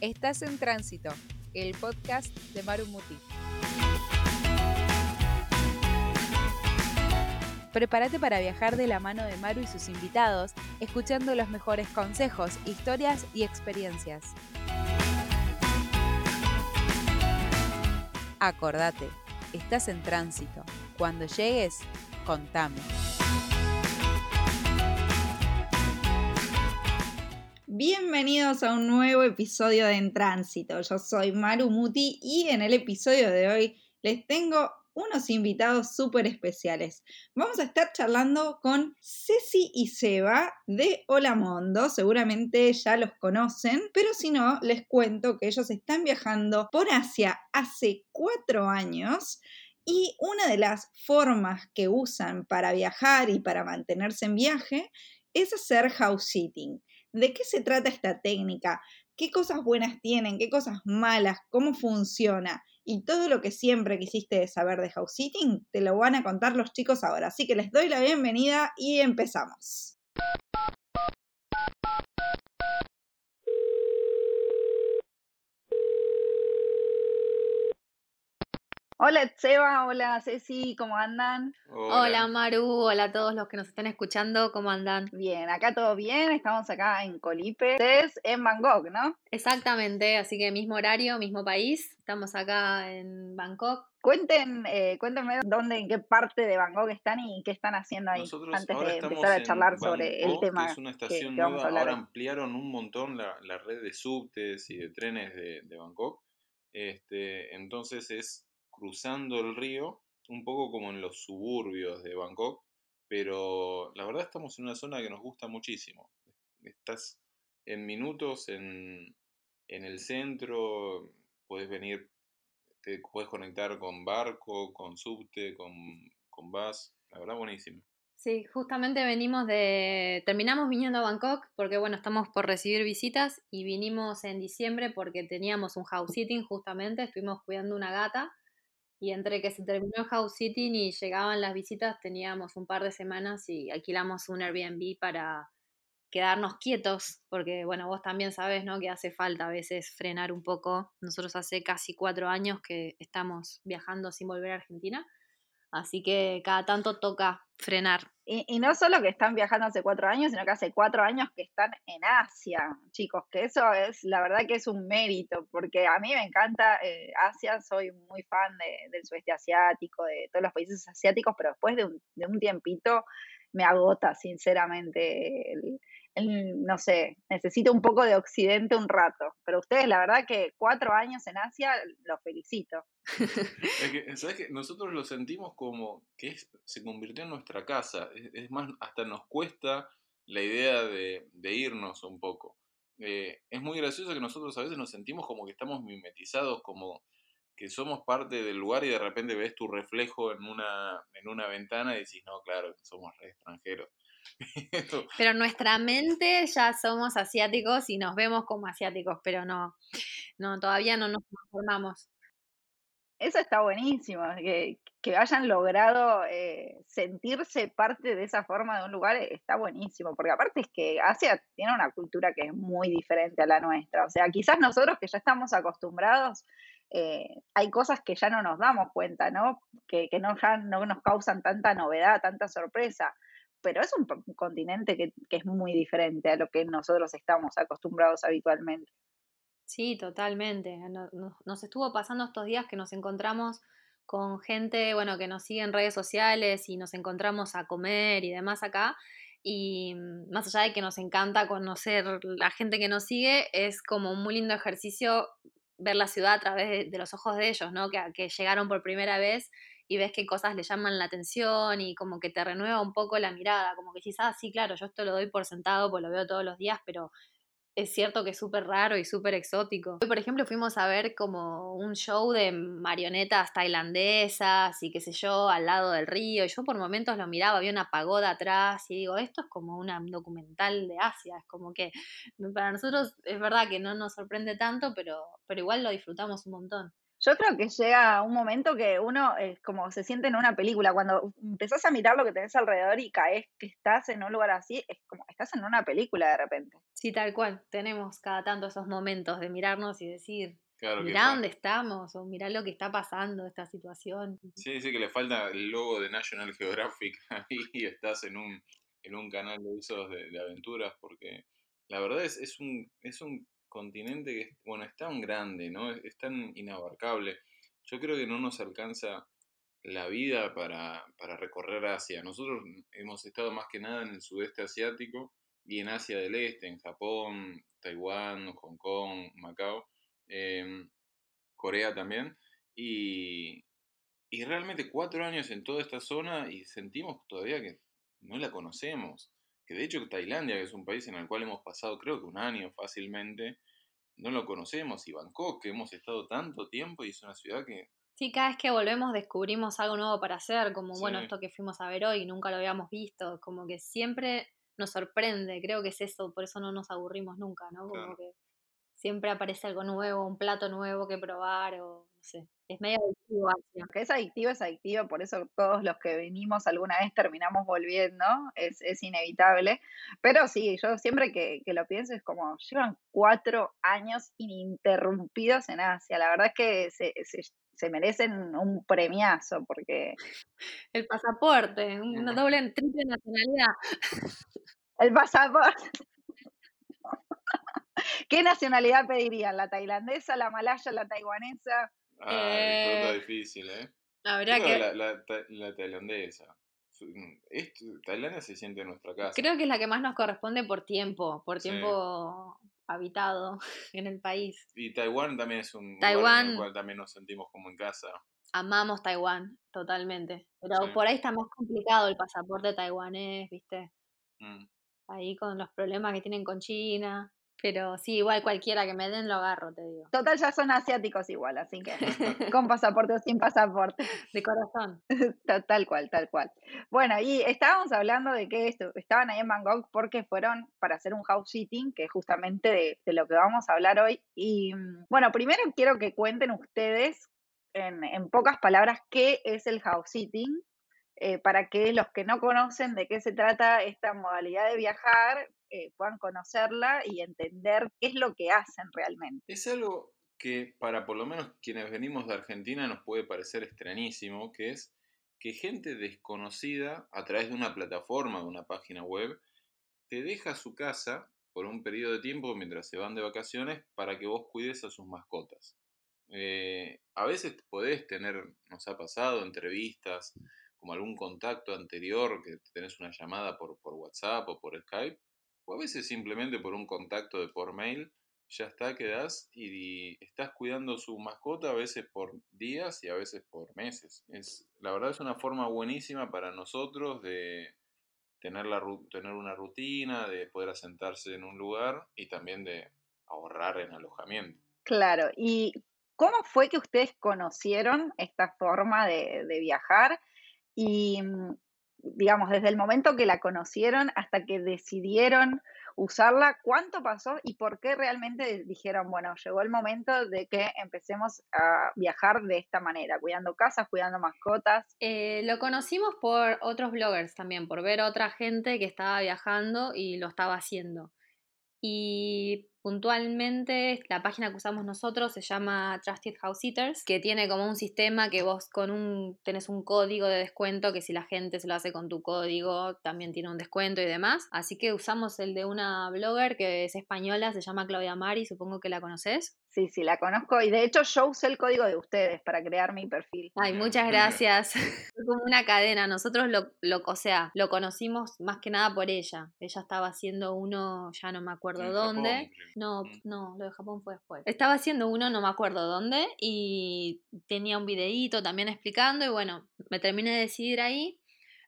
Estás en Tránsito, el podcast de Maru Muti. Prepárate para viajar de la mano de Maru y sus invitados, escuchando los mejores consejos, historias y experiencias. Acordate, estás en tránsito. Cuando llegues, contame. Bienvenidos a un nuevo episodio de En Tránsito. Yo soy Maru Muti y en el episodio de hoy les tengo unos invitados súper especiales. Vamos a estar charlando con Ceci y Seba de Hola Mondo. Seguramente ya los conocen, pero si no, les cuento que ellos están viajando por Asia hace cuatro años. Y una de las formas que usan para viajar y para mantenerse en viaje es hacer house sitting. ¿De qué se trata esta técnica? ¿Qué cosas buenas tienen? ¿Qué cosas malas? ¿Cómo funciona? Y todo lo que siempre quisiste saber de house sitting te lo van a contar los chicos ahora. Así que les doy la bienvenida y empezamos. Hola Seba, hola Ceci, ¿cómo andan? Hola. Maru, hola a todos los que nos están escuchando, ¿cómo andan? Bien, acá todo bien, estamos acá en Colipe, ustedes en Bangkok, ¿no? Exactamente, así que mismo horario, mismo país, estamos acá en Bangkok. Cuenten, eh, cuéntenme dónde, en qué parte de Bangkok están y qué están haciendo ahí antes de empezar a charlar sobre el tema. es una estación nueva, ahora ampliaron un montón la, red de subtes y de trenes de, de Bangkok. Este, entonces es cruzando el río, un poco como en los suburbios de Bangkok, pero la verdad estamos en una zona que nos gusta muchísimo. Estás en minutos en, el centro, puedes venir, te puedes conectar con barco, con subte, con, con bus, la verdad buenísimo. Sí, justamente venimos de, terminamos viniendo a Bangkok porque bueno, estamos por recibir visitas y vinimos en diciembre porque teníamos un house sitting justamente, estuvimos cuidando una gata y entre que se terminó house sitting y llegaban las visitas, teníamos un par de semanas y alquilamos un Airbnb para quedarnos quietos, porque bueno, vos también sabes, ¿no? Que hace falta a veces frenar un poco. Nosotros hace casi cuatro años que estamos viajando sin volver a Argentina Así que cada tanto toca frenar. Y, no solo que están viajando hace cuatro años, sino que hace cuatro años que están en Asia, chicos, que eso es, la verdad que es un mérito, porque a mí me encanta eh, Asia, soy muy fan del sudeste asiático, de todos los países asiáticos, pero después de un, de un tiempito me agota, sinceramente, el, no sé, necesito un poco de Occidente un rato. Pero ustedes, la verdad que cuatro años en Asia, los felicito. es que, ¿sabes qué? Nosotros lo sentimos como que se convirtió en nuestra casa. Es, más, hasta nos cuesta la idea de, irnos un poco. Eh, es muy gracioso que nosotros a veces nos sentimos como que estamos mimetizados, como que somos parte del lugar y de repente ves tu reflejo en una, en una ventana y decís, no, claro, somos extranjeros. pero nuestra mente ya somos asiáticos y nos vemos como asiáticos, pero no, no todavía no nos transformamos. Eso está buenísimo, que, que hayan logrado eh, sentirse parte de esa forma de un lugar está buenísimo, porque aparte es que Asia tiene una cultura que es muy diferente a la nuestra, o sea, quizás nosotros que ya estamos acostumbrados, eh, hay cosas que ya no nos damos cuenta, ¿no? Que, que no, ya no nos causan tanta novedad, tanta sorpresa pero es un, continente que, es muy diferente a lo que nosotros estamos acostumbrados habitualmente. Sí, totalmente. Nos, estuvo pasando estos días que nos encontramos con gente, bueno, que nos sigue en redes sociales y nos encontramos a comer y demás acá. Y mm, más allá de que nos encanta conocer la gente que nos sigue, es como un muy lindo ejercicio ver la ciudad a través de, los ojos de ellos, ¿no? Que, que llegaron por primera vez y ves qué cosas le llaman la atención y como que te renueva un poco la mirada, como que dices, ah, sí, claro, yo esto lo doy por sentado, pues lo veo todos los días, pero es cierto que es súper raro y súper exótico. Hoy, por ejemplo, fuimos a ver como un show de marionetas tailandesas y qué sé yo, al lado del río, y yo por momentos lo miraba, había una pagoda atrás y digo, esto es como un documental de Asia, es como que para nosotros es verdad que no nos sorprende tanto, pero, pero igual lo disfrutamos un montón. Yo creo que llega un momento que uno es como se siente en una película. Cuando empezás a mirar lo que tenés alrededor y caes que estás en un lugar así, es como estás en una película de repente. Sí, tal cual. Tenemos cada tanto esos momentos de mirarnos y decir, mirá dónde estamos o mirá lo que está pasando, esta situación. Sí, sí, que le falta el logo de National Geographic ahí y estás en un, en un canal de esos de, aventuras porque la verdad es, es, un, es un continente que, bueno, es tan grande, ¿no? Es, tan inabarcable. Yo creo que no nos alcanza la vida para, para, recorrer Asia. Nosotros hemos estado más que nada en el sudeste asiático y en Asia del Este, en Japón, Taiwán, Hong Kong, Macao, em, Corea también. Y, y realmente cuatro años en toda esta zona y sentimos todavía que no la conocemos que de hecho Tailandia, que es un país en el cual hemos pasado creo que un año fácilmente, no lo conocemos, y Bangkok, que hemos estado tanto tiempo y es una ciudad que... Sí, cada vez que volvemos descubrimos algo nuevo para hacer, como bueno, esto que fuimos a ver hoy, nunca lo habíamos visto, como que siempre nos sorprende, creo que es eso, por eso no nos aburrimos nunca, ¿no? Como que siempre aparece algo nuevo, un plato nuevo que probar, o no sé, es medio adictivo. Que es adictivo, es adictivo, por eso todos los que venimos alguna vez terminamos volviendo, es, es inevitable. Pero sí, yo siempre que, que, lo pienso es como, llevan cuatro años ininterrumpidos en Asia. La verdad es que se, se, merecen un premiazo porque... El pasaporte, una doble, triple nacionalidad. El pasaporte. ¿Qué nacionalidad pedirían? ¿La tailandesa, la malaya, la taiwanesa? Ah, eh, difícil, ¿eh? Habrá que... La, la, tailandesa. Tailandia se siente en nuestra casa. Creo que es la que más nos corresponde por tiempo, por tiempo habitado en el país. Y Taiwán también es un lugar en el cual también nos sentimos como en casa. Amamos Taiwán, totalmente. Pero por ahí está más complicado el pasaporte taiwanés, ¿viste? Mm. Ahí con los problemas que tienen con China. Pero sí, igual cualquiera que me den lo agarro, te digo. Total, ya son asiáticos igual, así que con pasaporte o sin pasaporte. De corazón. tal cual, tal cual. Bueno, y estábamos hablando de que esto, estaban ahí en Bangkok porque fueron para hacer un house sitting, que es justamente de, de lo que vamos a hablar hoy. Y mm, bueno, primero quiero que cuenten ustedes en, en pocas palabras qué es el house sitting. Eh, para que los que no conocen de qué se trata esta modalidad de viajar eh, puedan conocerla y entender qué es lo que hacen realmente. Es algo que para por lo menos quienes venimos de Argentina nos puede parecer extrañísimo, que es que gente desconocida a través de una plataforma, de una página web, te deja su casa por un periodo de tiempo mientras se van de vacaciones para que vos cuides a sus mascotas. Eh, a veces podés tener, nos ha pasado, entrevistas, como algún contacto anterior, que tenés una llamada por, por WhatsApp o por Skype, o a veces simplemente por un contacto de por mail, ya está, quedás y, estás cuidando su mascota a veces por días y a veces por meses. Es, la verdad es una forma buenísima para nosotros de tener, la, tener una rutina, de poder asentarse en un lugar y también de ahorrar en alojamiento. Claro, ¿y cómo fue que ustedes conocieron esta forma de, de viajar? Y digamos, desde el momento que la conocieron hasta que decidieron usarla, ¿cuánto pasó y por qué realmente dijeron, bueno, llegó el momento de que empecemos a viajar de esta manera, cuidando casas, cuidando mascotas? Eh, lo conocimos por otros bloggers también, por ver otra gente que estaba viajando y lo estaba haciendo. Y puntualmente la página que usamos nosotros se llama Trusted House Sitters, que tiene como un sistema que vos con un tenés un código de descuento que si la gente se lo hace con tu código también tiene un descuento y demás. Así que usamos el de una blogger que es española, se llama Claudia Mari, supongo que la conoces. Sí, sí, la conozco y de hecho yo usé el código de ustedes para crear mi perfil. Ay, muchas gracias. Fue como una cadena. Nosotros lo, lo, o sea, lo conocimos más que nada por ella. Ella estaba haciendo uno, ya no me acuerdo dónde. No, mm. no, lo de Japón fue después. Estaba haciendo uno, no me acuerdo dónde, y tenía un videíto también explicando, y bueno, me terminé de decidir ahí.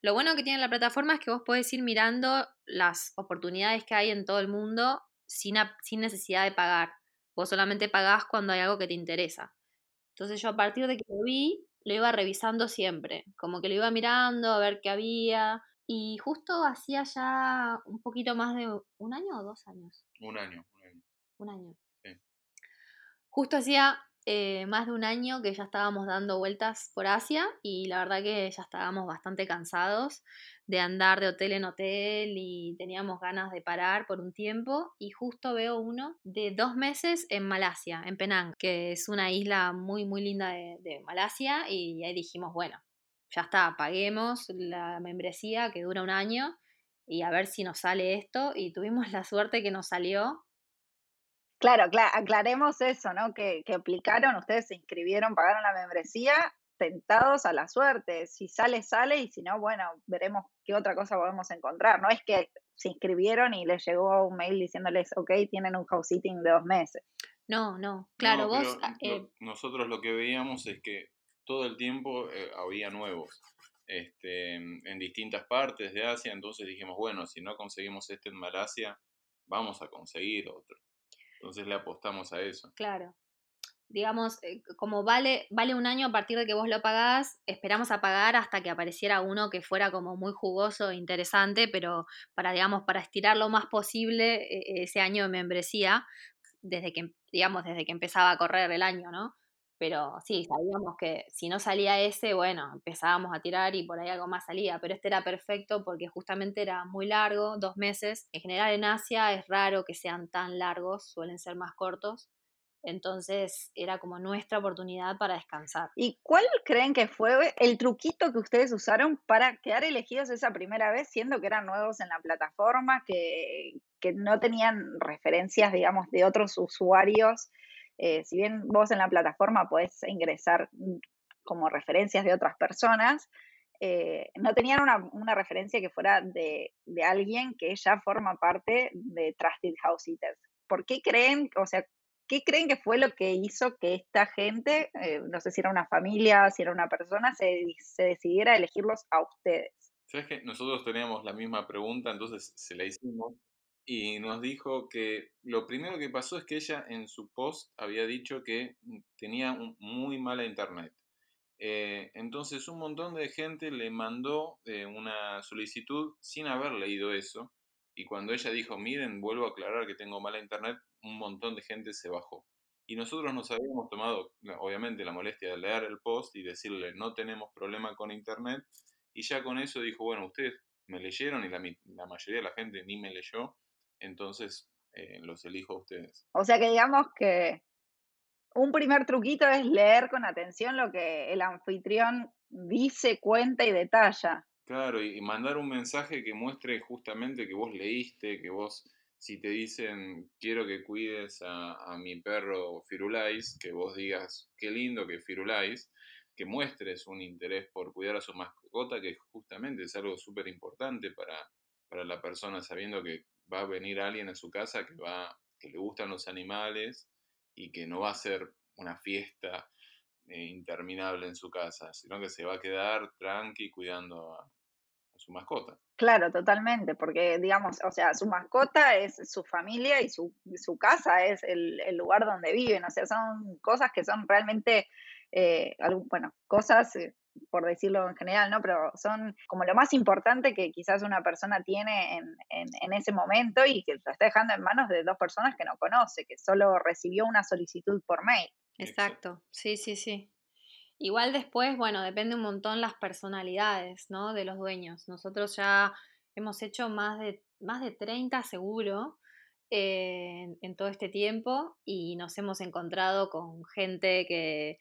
Lo bueno que tiene la plataforma es que vos podés ir mirando las oportunidades que hay en todo el mundo sin, sin necesidad de pagar. Vos solamente pagás cuando hay algo que te interesa. Entonces yo a partir de que lo vi, lo iba revisando siempre, como que lo iba mirando a ver qué había. Y justo hacía ya un poquito más de un año o dos años. Un año, un año. Sí. Justo hacía eh, más de un año que ya estábamos dando vueltas por Asia y la verdad que ya estábamos bastante cansados de andar de hotel en hotel y teníamos ganas de parar por un tiempo y justo veo uno de dos meses en Malasia, en Penang, que es una isla muy muy linda de, de Malasia y ahí dijimos, bueno, ya está, paguemos la membresía que dura un año y a ver si nos sale esto y tuvimos la suerte que nos salió Claro, aclaremos eso, ¿no? Que, que aplicaron, ustedes se inscribieron, pagaron la membresía, tentados a la suerte. Si sale, sale, y si no, bueno, veremos qué otra cosa podemos encontrar. No es que se inscribieron y les llegó un mail diciéndoles, ok, tienen un house sitting de dos meses. No, no, claro, vos... Eh, nosotros lo que veíamos es que todo el tiempo eh, había nuevos. Este, en distintas partes de Asia, entonces dijimos, bueno, si no conseguimos este en Malasia, vamos a conseguir otro. Entonces le apostamos a eso. Claro. Digamos, eh, como vale, vale un año a partir de que vos lo pagás, esperamos a pagar hasta que apareciera uno que fuera como muy jugoso e interesante, pero para, digamos, para estirar lo más posible eh, ese año de membresía, desde que, digamos, desde que empezaba a correr el año, ¿no? Pero sí, sabíamos que si no salía ese, bueno, empezábamos a tirar y por ahí algo más salía. Pero este era perfecto porque justamente era muy largo, dos meses. En general en Asia es raro que sean tan largos, suelen ser más cortos. Entonces era como nuestra oportunidad para descansar. ¿Y cuál creen que fue el truquito que ustedes usaron para quedar elegidos esa primera vez, siendo que eran nuevos en la plataforma, que, que no tenían referencias, digamos, de otros usuarios? Eh, si bien vos en la plataforma podés ingresar mm, como referencias de otras personas, eh, no tenían una, referencia que fuera de, alguien que ya forma parte de Trusted House Eaters. ¿Por qué creen, o sea, qué creen que fue lo que hizo que esta gente, eh, no sé si era una familia, si era una persona, se, se decidiera elegirlos a ustedes? Sabes que nosotros teníamos la misma pregunta, entonces se la hicimos y nos dijo que lo primero que pasó es que ella en su post había dicho que tenía muy mala internet. Eh, entonces un montón de gente le mandó eh, una solicitud sin haber leído eso. Y cuando ella dijo, miren, vuelvo a aclarar que tengo mala internet, un montón de gente se bajó. Y nosotros nos habíamos tomado, obviamente, la molestia de leer el post y decirle, no tenemos problema con internet. Y ya con eso dijo, bueno, ustedes me leyeron y la, la mayoría de la gente ni me leyó entonces eh, los elijo a ustedes. O sea que digamos que un primer truquito es leer con atención lo que el anfitrión dice, cuenta y detalla. Claro, y mandar un mensaje que muestre justamente que vos leíste, que vos, si te dicen quiero que cuides a, a mi perro Firulais, que vos digas qué lindo que Firulais, que muestres un interés por cuidar a su mascota, que justamente es algo súper importante para, para la persona, sabiendo que va a venir alguien a su casa que, va, que le gustan los animales y que no va a ser una fiesta eh, interminable en su casa, sino que se va a quedar tranqui cuidando a, su mascota. Claro, totalmente, porque digamos, o sea, su mascota es su familia y su, su casa es el, el, lugar donde viven, o sea, son cosas que son realmente, eh, bueno, cosas eh, por decirlo en general, ¿no? Pero son como lo más importante que quizás una persona tiene en, en, ese momento y que lo está dejando en manos de dos personas que no conoce, que solo recibió una solicitud por mail. Exacto, sí, sí, sí. Igual después, bueno, depende un montón las personalidades, ¿no? De los dueños. Nosotros ya hemos hecho más de, más de 30 seguro eh, en todo este tiempo y nos hemos encontrado con gente que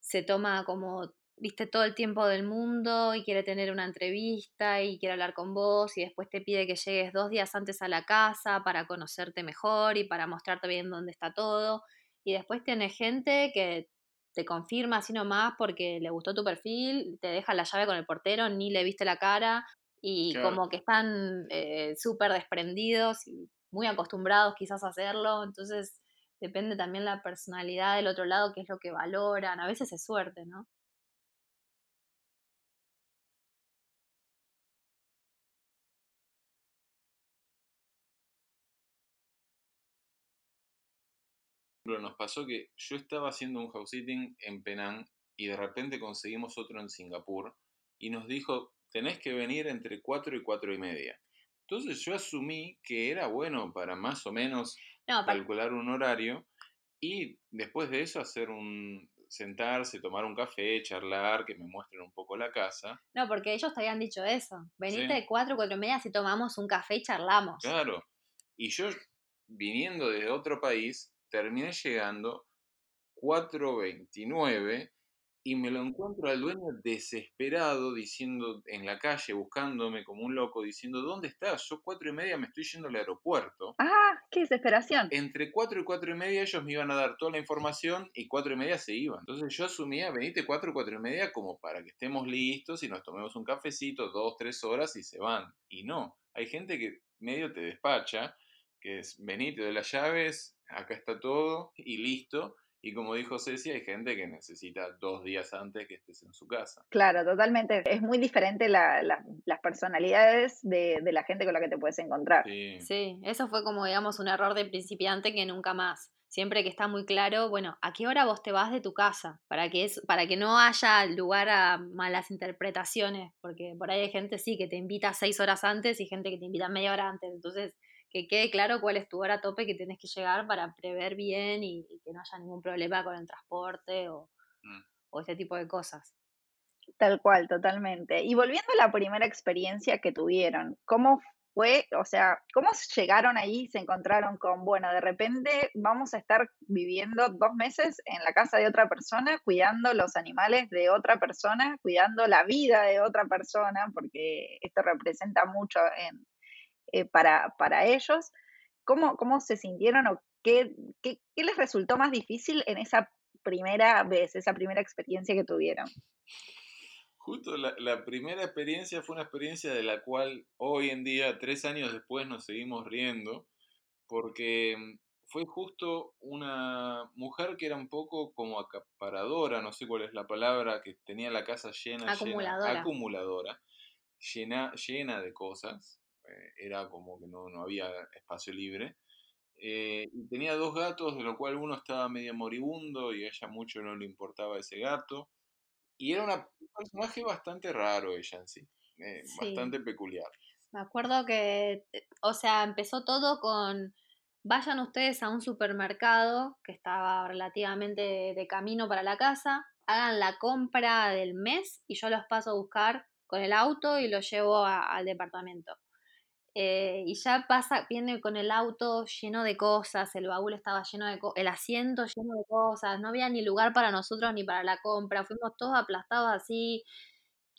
se toma como viste todo el tiempo del mundo y quiere tener una entrevista y quiere hablar con vos y después te pide que llegues dos días antes a la casa para conocerte mejor y para mostrarte bien dónde está todo. Y después tiene gente que te confirma así nomás porque le gustó tu perfil, te deja la llave con el portero, ni le viste la cara y como que están eh, súper desprendidos y muy acostumbrados quizás a hacerlo. Entonces depende también la personalidad del otro lado, qué es lo que valoran. A veces es suerte, ¿no? Nos pasó que yo estaba haciendo un house sitting en Penang y de repente conseguimos otro en Singapur y nos dijo, tenés que venir entre 4 y 4 y media. Entonces yo asumí que era bueno para más o menos calcular un horario Y después de eso hacer un, sentarse, tomar un café, charlar, que me muestren un poco la casa. No, porque ellos te habían dicho eso. Venite de cuatro, cuatro y media si tomamos un café y charlamos. Claro. Y yo, viniendo de otro país, terminé llegando 4.29 y me lo encuentro al dueño desesperado diciendo en la calle, buscándome como un loco, diciendo, ¿dónde estás? Yo cuatro y media me estoy yendo al aeropuerto. Ah, qué desesperación. Entre cuatro y cuatro y media ellos me iban a dar toda la información y cuatro y media se iban. Entonces yo asumía, venite cuatro, cuatro y media como para que estemos listos y nos tomemos un cafecito, dos, tres horas y se van. Y no, hay gente que medio te despacha, que es, venite de las llaves, acá está todo y listo y como dijo Ceci, hay gente que necesita dos días antes que estés en su casa. Claro, totalmente. Es muy diferente la, las personalidades de, la gente con la que te puedes encontrar. Sí. eso fue como, digamos, un error de principiante que nunca más. Siempre que está muy claro, bueno, ¿a qué hora vos te vas de tu casa? Para que, es, para que no haya lugar a malas interpretaciones, porque por ahí hay gente, sí, que te invita seis horas antes y gente que te invita media hora antes. Entonces, que quede claro cuál es tu hora tope que tienes que llegar para prever bien y, que no haya ningún problema con el transporte o, mm. o este tipo de cosas. Tal cual, totalmente. Y volviendo a la primera experiencia que tuvieron, ¿cómo fue, o sea, cómo llegaron ahí, se encontraron con, bueno, de repente vamos a estar viviendo dos meses en la casa de otra persona, cuidando los animales de otra persona, cuidando la vida de otra persona, porque esto representa mucho en, eh, para, para, ellos. ¿Cómo, ¿Cómo se sintieron o qué, qué, qué les resultó más difícil en esa primera vez, esa primera experiencia que tuvieron? Justo la, la, primera experiencia fue una experiencia de la cual hoy en día, tres años después, nos seguimos riendo, porque mm, fue justo una mujer que era un poco como acaparadora, no sé cuál es la palabra, que tenía la casa llena, acumuladora, llena, acumuladora llena, llena de cosas, era como que no, había espacio libre. Eh, y tenía dos gatos, de lo cual uno estaba medio moribundo y a ella mucho no le importaba ese gato. Y era una, un personaje bastante raro ella en sí, eh, bastante peculiar. Me acuerdo que, o sea, empezó todo con, vayan ustedes a un supermercado que estaba relativamente de camino para la casa, hagan la compra del mes y yo los paso a buscar con el auto y los llevo al departamento. Eh, y ya pasa, viene con el auto lleno de cosas, el baúl estaba lleno de cosas, el asiento lleno de cosas, no había ni lugar para nosotros ni para la compra, fuimos todos aplastados así.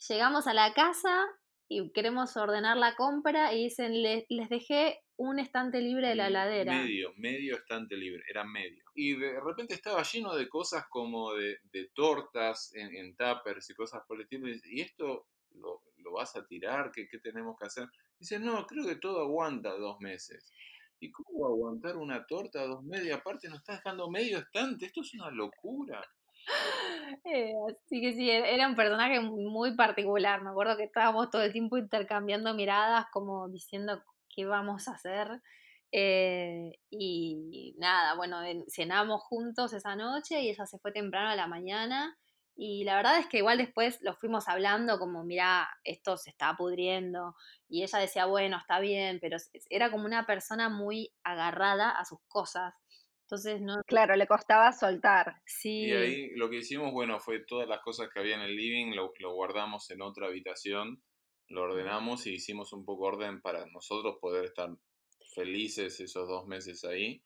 Llegamos a la casa y queremos ordenar la compra y dicen, les, dejé un estante libre de la heladera. Medio, medio estante libre, era medio. Y de repente estaba lleno de cosas como de, tortas en, en tuppers y cosas por el estilo. Y esto lo, vas a tirar, ¿Qué, ¿qué tenemos que hacer? Dice, no, creo que todo aguanta dos meses. ¿Y cómo aguantar una torta dos meses? Aparte nos está dejando medio estante, esto es una locura. Eh, así que sí, e-, era un personaje muy particular. Me acuerdo que estábamos todo el tiempo intercambiando miradas, como diciendo qué vamos a hacer. Eh, y nada, bueno, cenamos juntos esa noche y ella se fue temprano a la mañana y la verdad es que igual después lo fuimos hablando como, mira, esto se está pudriendo. Y ella decía, bueno, está bien, pero era como una persona muy agarrada a sus cosas. Entonces, no. Claro, le costaba soltar. Sí. Y ahí lo que hicimos, bueno, fue todas las cosas que había en el living, lo, guardamos en otra habitación, lo ordenamos y hicimos un poco orden para nosotros poder estar felices esos dos meses ahí.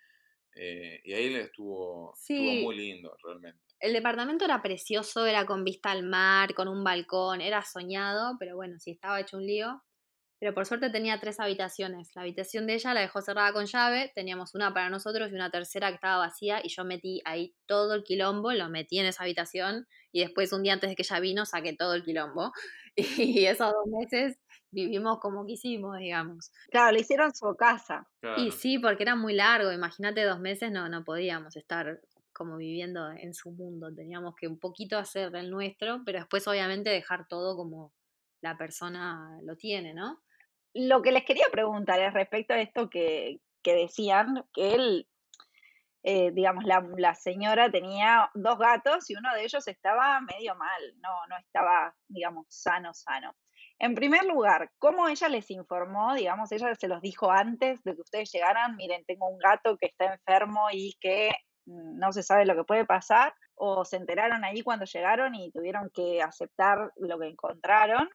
Eh, y ahí le estuvo, estuvo muy lindo, realmente. El departamento era precioso, era con vista al mar, con un balcón, era soñado, pero bueno, sí estaba hecho un lío. Pero por suerte tenía tres habitaciones. La habitación de ella la dejó cerrada con llave, teníamos una para nosotros y una tercera que estaba vacía y yo metí ahí todo el quilombo, lo metí en esa habitación y después un día antes de que ella vino saqué todo el quilombo. Y esos dos meses vivimos como quisimos, digamos. Claro, le hicieron su casa. Y sí, porque era muy largo, imagínate dos meses no, no podíamos estar como viviendo en su mundo. Teníamos que un poquito hacer del nuestro, pero después obviamente dejar todo como la persona lo tiene, ¿no? Lo que les quería preguntar es respecto a esto que, decían, que él, eh, digamos, la, la, señora tenía dos gatos y uno de ellos estaba medio mal, no, no estaba, digamos, sano, sano. En primer lugar, ¿cómo ella les informó? Digamos, ella se los dijo antes de que ustedes llegaran, miren, tengo un gato que está enfermo y que no se sabe lo que puede pasar, o se enteraron ahí cuando llegaron y tuvieron que aceptar lo que encontraron.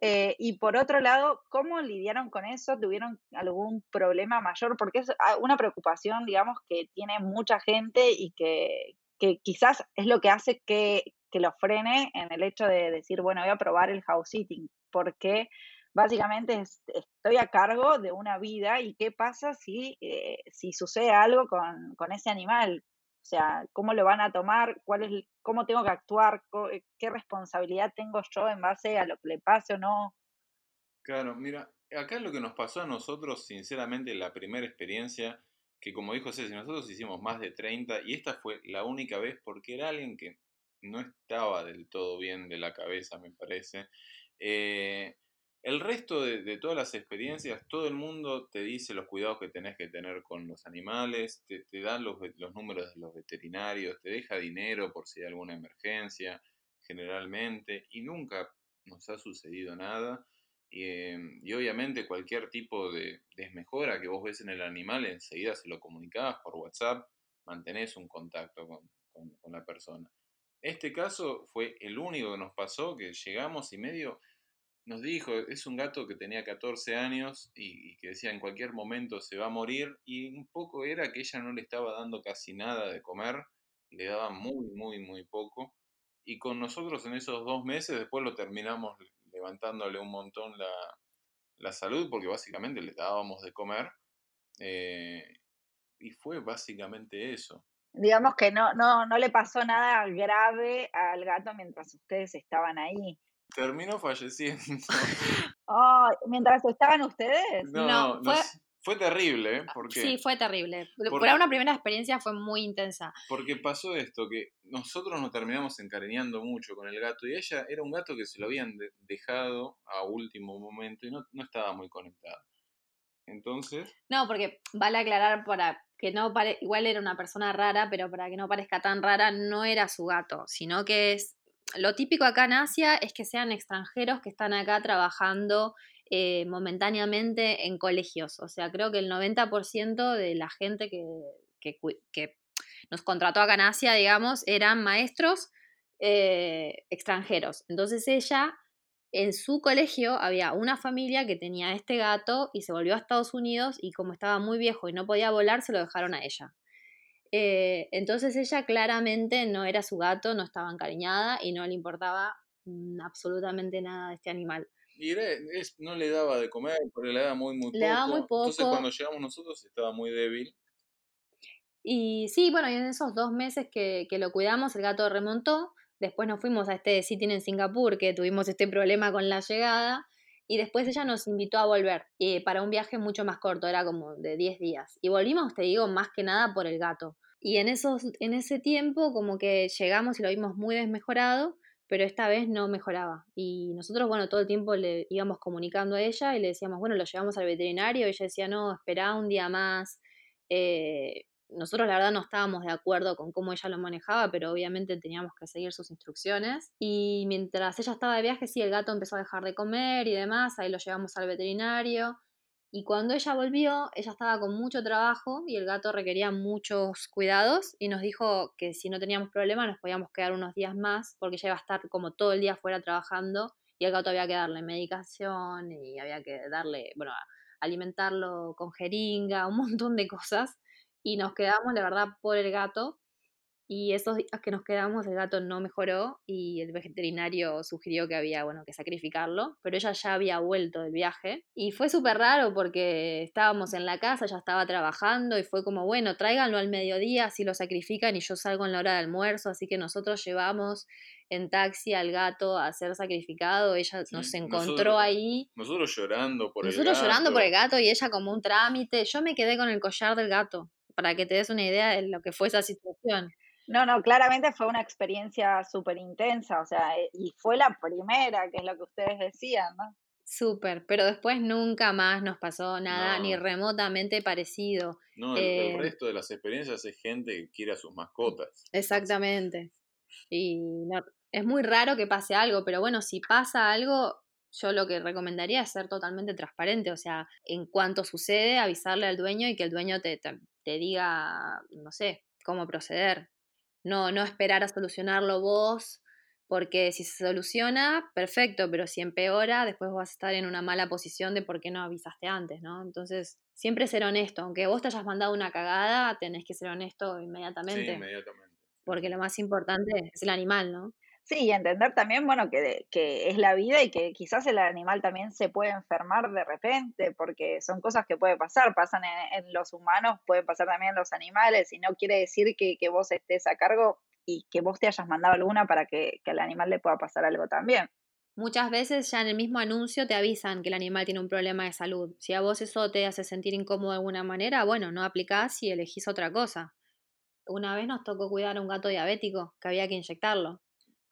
Eh, y por otro lado, ¿cómo lidiaron con eso? ¿Tuvieron algún problema mayor? Porque es ah, una preocupación, digamos, que tiene mucha gente y que, que quizás es lo que hace que, que lo frene en el hecho de decir, bueno, voy a probar el house sitting, porque básicamente estoy a cargo de una vida y qué pasa si, eh, si sucede algo con, con, ese animal. O sea, cómo lo van a tomar, cuál es, cómo tengo que actuar, eh, qué responsabilidad tengo yo en base a lo que le pase o no. Claro, mira, acá lo que nos pasó a nosotros, sinceramente, la primera experiencia, que como dijo Ceci, nosotros hicimos más de 30 y esta fue la única vez porque era alguien que no estaba del todo bien de la cabeza, me parece. Eh, el resto de, todas las experiencias, todo el mundo te dice los cuidados que tenés que tener con los animales, te, te dan los, números de los veterinarios, te deja dinero por si hay alguna emergencia, generalmente, y nunca nos ha sucedido nada. Y, em, obviamente cualquier tipo de desmejora que vos ves en el animal, enseguida se lo comunicás por WhatsApp, mantenés un contacto con, con la persona. Este caso fue el único que nos pasó, que llegamos y medio nos dijo, es un gato que tenía 14 años y, que decía en cualquier momento se va a morir y un poco era que ella no le estaba dando casi nada de comer, le daba muy, muy, muy poco y con nosotros en esos dos meses después lo terminamos levantándole un montón la, salud porque básicamente le dábamos de comer eh, y fue básicamente eso. Digamos que no, no, no le pasó nada grave al gato mientras ustedes estaban ahí. Terminó falleciendo. ¿Mientras estaban ustedes? No, fue... fue terrible, ¿eh? Porque, sí, fue terrible. Por, una primera experiencia fue muy intensa. Porque pasó esto, que nosotros nos terminamos encariñando mucho con el gato y ella era un gato que se lo habían dejado a último momento y no, no estaba muy conectado. Entonces... No, porque vale aclarar para que no pare, igual era una persona rara, pero para que no parezca tan rara, no era su gato, sino que es lo típico acá en Asia es que sean extranjeros que están acá trabajando eh, momentáneamente en colegios. O sea, creo que el 90% de la gente que, que, nos contrató acá en Asia, digamos, eran maestros eh, extranjeros. Entonces ella, en su colegio, había una familia que tenía este gato y se volvió a Estados Unidos y como estaba muy viejo y no podía volar, se lo dejaron a ella. Eh, entonces ella claramente no era su gato, no estaba encariñada y no le importaba mm, absolutamente nada de este animal. Y no le daba de comer, porque le daba muy, muy poco. Le daba muy poco. Entonces cuando llegamos nosotros estaba muy débil. Y sí, bueno, y en esos dos meses que, lo cuidamos, el gato remontó. Después nos fuimos a este sitio en Singapur, que tuvimos este problema con la llegada. Y después ella nos invitó a volver eh, para un viaje mucho más corto, era como de 10 días. Y volvimos, te digo, más que nada por el gato. Y en, esos, en ese tiempo como que llegamos y lo vimos muy desmejorado, pero esta vez no mejoraba. Y nosotros, bueno, todo el tiempo le íbamos comunicando a ella y le decíamos, bueno, lo llevamos al veterinario. Y ella decía, no, espera un día más. Eh, nosotros la verdad no estábamos de acuerdo con cómo ella lo manejaba, pero obviamente teníamos que seguir sus instrucciones. Y mientras ella estaba de viaje, sí, el gato empezó a dejar de comer y demás, ahí lo llevamos al veterinario. Y cuando ella volvió, ella estaba con mucho trabajo y el gato requería muchos cuidados y nos dijo que si no teníamos problema nos podíamos quedar unos días más porque ella iba a estar como todo el día fuera trabajando y al gato había que darle medicación y había que darle, bueno, alimentarlo con jeringa, un montón de cosas. Y nos quedamos, la verdad, por el gato y esos días que nos quedamos, el gato no mejoró y el veterinario sugirió que había, bueno, que sacrificarlo, pero ella ya había vuelto del viaje y fue súper raro porque estábamos en la casa, ya estaba trabajando y fue como, bueno, tráiganlo al mediodía, así lo sacrifican y yo salgo en la hora de almuerzo, así que nosotros llevamos en taxi al gato a ser sacrificado, ella nos encontró ahí. Nosotros llorando por el gato. Nosotros llorando por el gato y ella como un trámite, yo me quedé con el collar del gato, para que te des una idea de lo que fue esa situación. No, no, claramente fue una experiencia súper intensa, o sea, eh, y fue la primera, que es lo que ustedes decían, ¿no? Súper, pero después nunca más nos pasó nada ni remotamente parecido. No, el, el, eh resto de las experiencias es gente que quiere a sus mascotas. Exactamente. Y no, es muy raro que pase algo, pero bueno, si pasa algo, yo lo que recomendaría es ser totalmente transparente, o sea, en cuanto sucede, avisarle al dueño y que el dueño te, te, te diga, no sé, cómo proceder. No, no esperar a solucionarlo vos, porque si se soluciona, perfecto, pero si empeora, después vas a estar en una mala posición de por qué no avisaste antes, ¿no? Entonces, siempre ser honesto. Aunque vos te hayas mandado una cagada, tenés que ser honesto inmediatamente. Sí, inmediatamente. Porque lo más importante es el animal, ¿no? Sí, y entender también, bueno, que, que, es la vida y que quizás el animal también se puede enfermar de repente, porque son cosas que pueden pasar, pasan en, los humanos, pueden pasar también en los animales, y no quiere decir que, que, vos estés a cargo y que vos te hayas mandado alguna para que, que al animal le pueda pasar algo también. Muchas veces ya en el mismo anuncio te avisan que el animal tiene un problema de salud. Si a vos eso te hace sentir incómodo de alguna manera, bueno, no aplicás y elegís otra cosa. Una vez nos tocó cuidar a un gato diabético que había que inyectarlo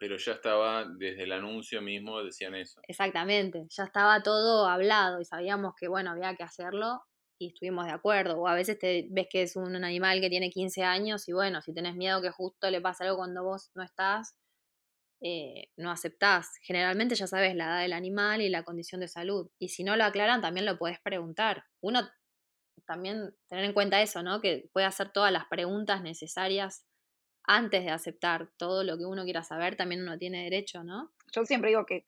pero ya estaba desde el anuncio mismo, decían eso. Exactamente, ya estaba todo hablado y sabíamos que, bueno, había que hacerlo y estuvimos de acuerdo. O a veces te ves que es un animal que tiene 15 años y, bueno, si tenés miedo que justo le pase algo cuando vos no estás, eh, no aceptás. Generalmente ya sabes la edad del animal y la condición de salud. Y si no lo aclaran, también lo podés preguntar. Uno también tener en cuenta eso, ¿no? Que puede hacer todas las preguntas necesarias antes de aceptar todo lo que uno quiera saber, también uno tiene derecho, ¿no? Yo siempre digo que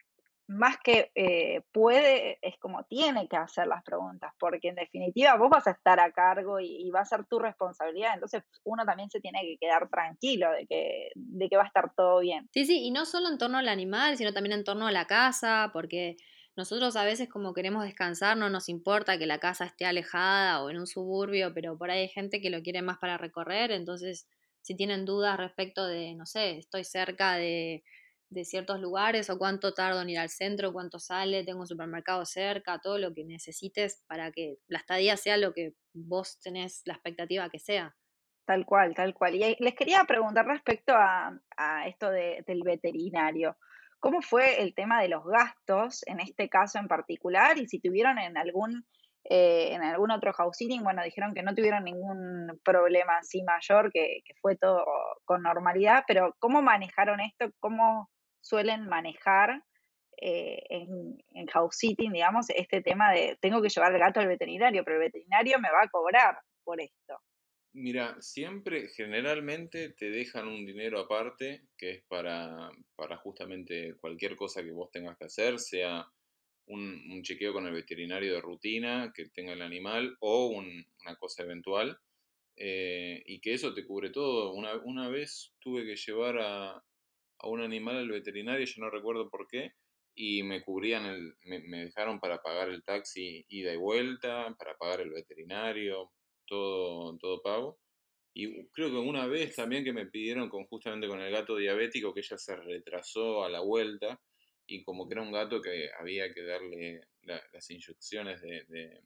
más que eh, puede, es como tiene que hacer las preguntas, porque en definitiva vos vas a estar a cargo y, va a ser tu responsabilidad, entonces uno también se tiene que quedar tranquilo de que, de que va a estar todo bien. Sí, sí, y no solo en torno al animal, sino también en torno a la casa, porque nosotros a veces como queremos descansar, no nos importa que la casa esté alejada o en un suburbio, pero por ahí hay gente que lo quiere más para recorrer, entonces si tienen dudas respecto de, no sé, estoy cerca de, ciertos lugares o cuánto tardo en ir al centro, cuánto sale, tengo un supermercado cerca, todo lo que necesites para que la estadía sea lo que vos tenés la expectativa que sea. Tal cual, tal cual. Y les quería preguntar respecto a, esto del veterinario. ¿Cómo fue el tema de los gastos en este caso en particular? Y si tuvieron en algún eh, en algún otro house sitting, bueno, dijeron que no tuvieron ningún problema así mayor, que, fue todo con normalidad, pero ¿cómo manejaron esto? ¿Cómo suelen manejar eh, en, en, house sitting, digamos, este tema de tengo que llevar el gato al veterinario, pero el veterinario me va a cobrar por esto? Mira, siempre, generalmente te dejan un dinero aparte que es para, para justamente cualquier cosa que vos tengas que hacer, sea un, chequeo con el veterinario de rutina que tenga el animal o una cosa eventual eh, y que eso te cubre todo. Una, una vez tuve que llevar a, a, un animal al veterinario, yo no recuerdo por qué, y me cubrían, el, me, dejaron para pagar el taxi ida y vuelta, para pagar el veterinario, todo, todo pago. Y creo que una vez también que me pidieron con, justamente con el gato diabético que ella se retrasó a la vuelta y como que era un gato que había que darle las inyecciones de,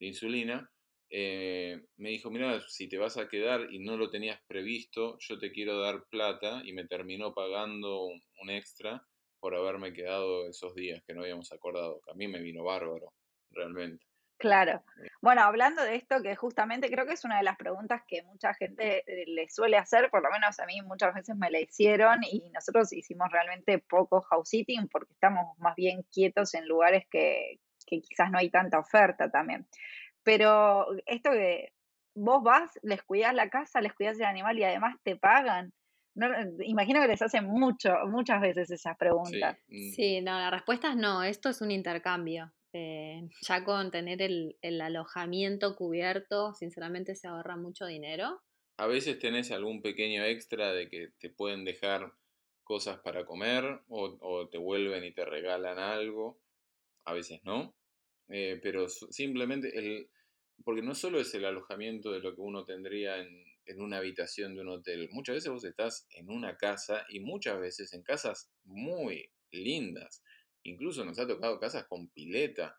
insulina, eh, me dijo, mira, si te vas a quedar y no lo tenías previsto, yo te quiero dar plata y me terminó pagando un, extra por haberme quedado esos días que no habíamos acordado, que a mí me vino bárbaro, realmente. Claro. Bueno, hablando de esto, que justamente creo que es una de las preguntas que mucha gente eh, le suele hacer, por lo menos a mí muchas veces me la hicieron y nosotros hicimos realmente poco house sitting porque estamos más bien quietos en lugares que, quizás no hay tanta oferta también. Pero esto que vos vas, les cuidas la casa, les cuidas el animal y además te pagan. No, imagino que les hacen mucho, muchas veces esas preguntas. Mm. sí, no, la respuesta es no, esto es un intercambio. Eh, ya con tener el, alojamiento cubierto, sinceramente se ahorra mucho dinero. A veces tenés algún pequeño extra de que te pueden dejar cosas para comer o, te vuelven y te regalan algo, a veces no, eh, pero simplemente el, porque no solo es el alojamiento de lo que uno tendría en, en una habitación de un hotel, muchas veces vos estás en una casa y muchas veces en casas muy lindas Incluso nos ha tocado casas con pileta,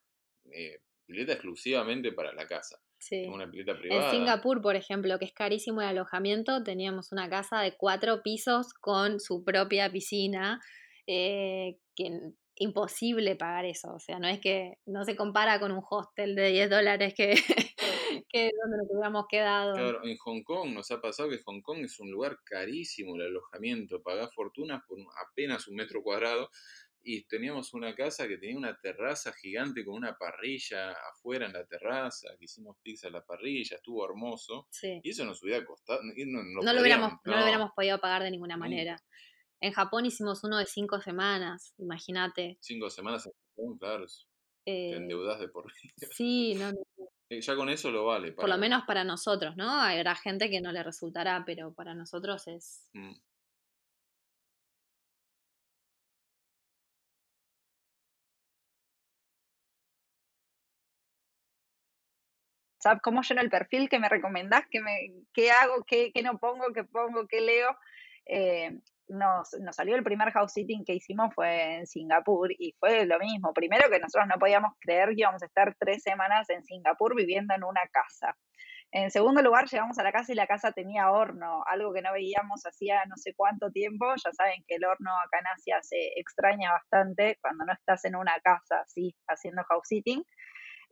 eh, pileta exclusivamente para la casa. Sí. Una pileta privada. En Singapur, por ejemplo, que es carísimo el alojamiento, teníamos una casa de cuatro pisos con su propia piscina, eh, que imposible pagar eso. O sea, no es que no se compara con un hostel de 10 dólares que, que donde nos hubiéramos quedado. Claro, en Hong Kong nos ha pasado que Hong Kong es un lugar carísimo el alojamiento, pagás fortunas por apenas un metro cuadrado y teníamos una casa que tenía una terraza gigante con una parrilla afuera en la terraza, que hicimos pizza en la parrilla, estuvo hermoso. Y eso nos hubiera costado. No, lo, hubiéramos, no. lo hubiéramos podido pagar de ninguna manera. En Japón hicimos uno de cinco semanas, imagínate. Cinco semanas en Japón, claro. te eh, endeudas de por vida. Sí, no, eh, Ya con eso lo vale. Por lo menos para nosotros, ¿no? Habrá gente que no le resultará, pero para nosotros es, mm. Cómo lleno el perfil, qué me recomendás, qué, me, qué hago, qué, qué no pongo, qué pongo, qué leo. Eh, nos, nos, salió el primer house sitting que hicimos fue en Singapur y fue lo mismo. Primero que nosotros no podíamos creer que íbamos a estar tres semanas en Singapur viviendo en una casa. En segundo lugar, llegamos a la casa y la casa tenía horno, algo que no veíamos hacía no sé cuánto tiempo. Ya saben que el horno acá en Asia se extraña bastante cuando no estás en una casa así haciendo house sitting.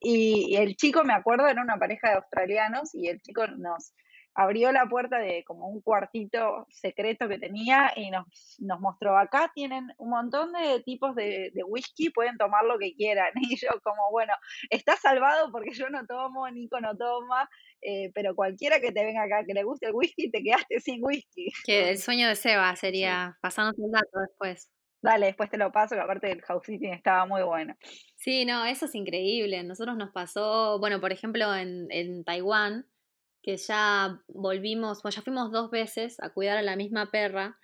Y, el chico, me acuerdo, era una pareja de australianos y el chico nos abrió la puerta de como un cuartito secreto que tenía y nos, nos mostró, acá tienen un montón de tipos de, whisky, pueden tomar lo que quieran. Y yo como, bueno, está salvado porque yo no tomo, Nico no toma, eh, pero cualquiera que te venga acá que le guste el whisky, te quedaste sin whisky. Que el sueño de Seba sería pasando un dato después. Dale, después te lo paso, que aparte del house sitting estaba muy bueno. Sí, no, eso es increíble. Nosotros nos pasó, bueno, por ejemplo, en, en Taiwán, que ya volvimos, bueno, ya fuimos dos veces a cuidar a la misma perra.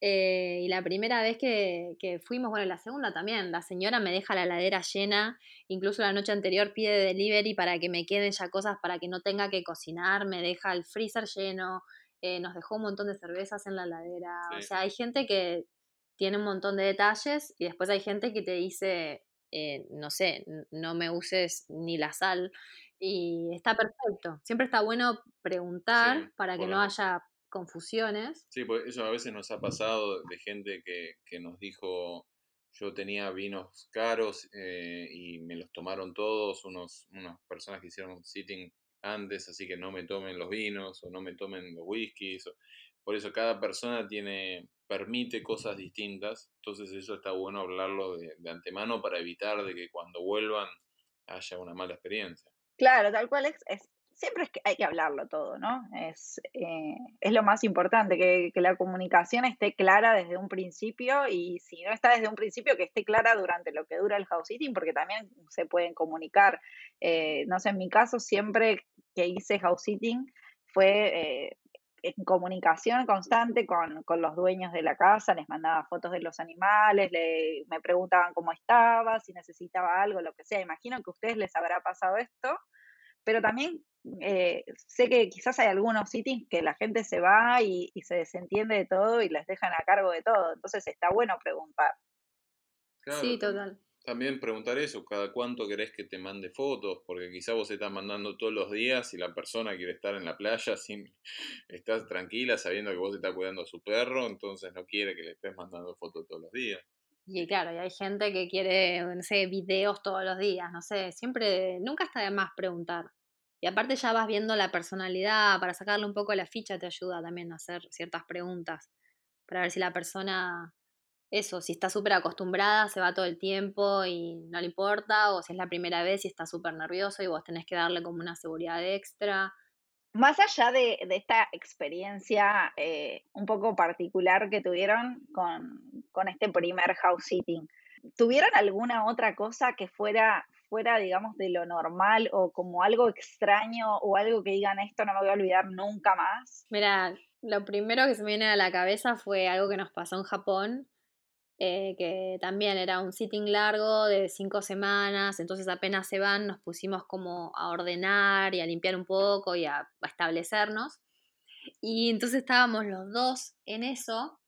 Eh, y la primera vez que, que, fuimos, bueno, la segunda también, la señora me deja la ladera llena, incluso la noche anterior pide delivery para que me queden ya cosas para que no tenga que cocinar, me deja el freezer lleno, eh, nos dejó un montón de cervezas en la ladera, o sea, hay gente que tiene un montón de detalles y después hay gente que te dice, eh, no sé, no me uses ni la sal y está perfecto. Siempre está bueno preguntar para que no haya confusiones. Sí, pues eso a veces nos ha pasado de gente que, que nos dijo, yo tenía vinos caros eh, y me los tomaron todos, unos, unas personas que hicieron sitting antes, así que no me tomen los vinos o no me tomen los whiskies. Por eso cada persona tiene permite cosas distintas, entonces eso está bueno hablarlo de, antemano para evitar de que cuando vuelvan haya una mala experiencia. Claro, tal cual es, siempre es que hay que hablarlo todo, ¿no? Es, eh, es lo más importante, que, la comunicación esté clara desde un principio y si no está desde un principio, que esté clara durante lo que dura el house sitting, porque también se pueden comunicar. Eh, no sé, en mi caso siempre que hice house sitting fue eh, en comunicación constante con, con, los dueños de la casa, les mandaba fotos de los animales, le, me preguntaban cómo estaba, si necesitaba algo, lo que sea. Imagino que a ustedes les habrá pasado esto, pero también eh, sé que quizás hay algunos sitios que la gente se va y, y, se desentiende de todo y les dejan a cargo de todo. Entonces está bueno preguntar. sí, total. También preguntar eso, cada cuánto querés que te mande fotos, porque quizá vos estás mandando todos los días y la persona quiere estar en la playa sin estás tranquila sabiendo que vos estás cuidando a su perro, entonces no quiere que le estés mandando fotos todos los días. Y claro, y hay gente que quiere, no sé, videos todos los días, no sé, siempre, nunca está de más preguntar. Y aparte ya vas viendo la personalidad, para sacarle un poco la ficha te ayuda también a hacer ciertas preguntas, para ver si la persona eso, si está súper acostumbrada, se va todo el tiempo y no le importa, o si es la primera vez y está súper nervioso y vos tenés que darle como una seguridad extra. Más allá de, esta experiencia eh, un poco particular que tuvieron con, con, este primer house sitting, ¿tuvieron alguna otra cosa que fuera, fuera, digamos, de lo normal o como algo extraño o algo que digan esto no me voy a olvidar nunca más? Mira, lo primero que se me viene a la cabeza fue algo que nos pasó en Japón, eh, que también era un sitting largo de cinco semanas, entonces apenas se van nos pusimos como a ordenar y a limpiar un poco y a, establecernos. Y entonces estábamos los dos en eso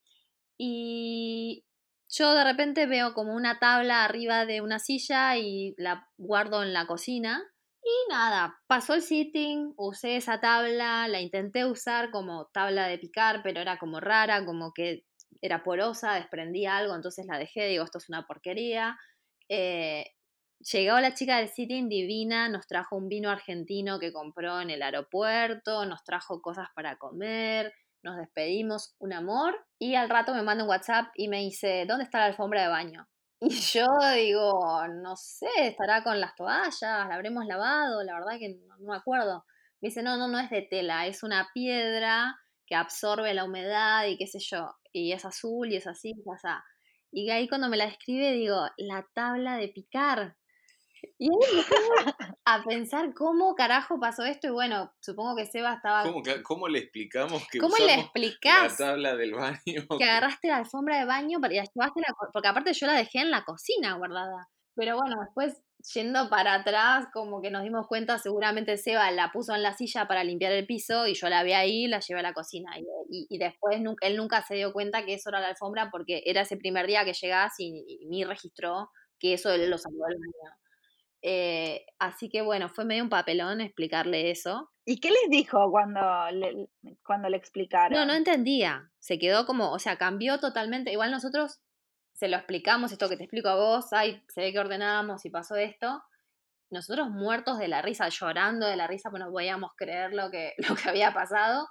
y yo de repente veo como una tabla arriba de una silla y la guardo en la cocina. Y nada, pasó el sitting, usé esa tabla, la intenté usar como tabla de picar, pero era como rara, como que era porosa, desprendía algo, entonces la dejé, digo, esto es una porquería. Eh, llegó la chica del sitting divina, nos trajo un vino argentino que compró en el aeropuerto, nos trajo cosas para comer, nos despedimos, un amor, y al rato me manda un WhatsApp y me dice, ¿dónde está la alfombra de baño? Y yo digo, no sé, estará con las toallas, la habremos lavado, la verdad que no, me acuerdo. Me dice, no, no, no es de tela, es una piedra que absorbe la humedad y qué sé yo. Y es azul y es así, y así. Y ahí cuando me la describe digo, la tabla de picar. Y ahí a pensar cómo carajo pasó esto y bueno, supongo que Seba estaba... ¿Cómo, cómo le explicamos que ¿Cómo le explicás la tabla del baño? Que agarraste la alfombra de baño y la llevaste la... Porque aparte yo la dejé en la cocina guardada. Pero bueno, después yendo para atrás, como que nos dimos cuenta, seguramente Seba la puso en la silla para limpiar el piso y yo la vi ahí la llevé a la cocina. Y, después nunca, él nunca se dio cuenta que eso era la alfombra porque era ese primer día que llegás y, ni registró que eso él lo salió del baño. Eh, así que bueno, fue medio un papelón explicarle eso. ¿Y qué les dijo cuando le, cuando le explicaron? No, no entendía. Se quedó como, o sea, cambió totalmente. Igual nosotros se lo explicamos, esto que te explico a vos, ay, se ve que ordenamos y pasó esto. Nosotros muertos de la risa, llorando de la risa, pues no podíamos creer lo que, lo que había pasado.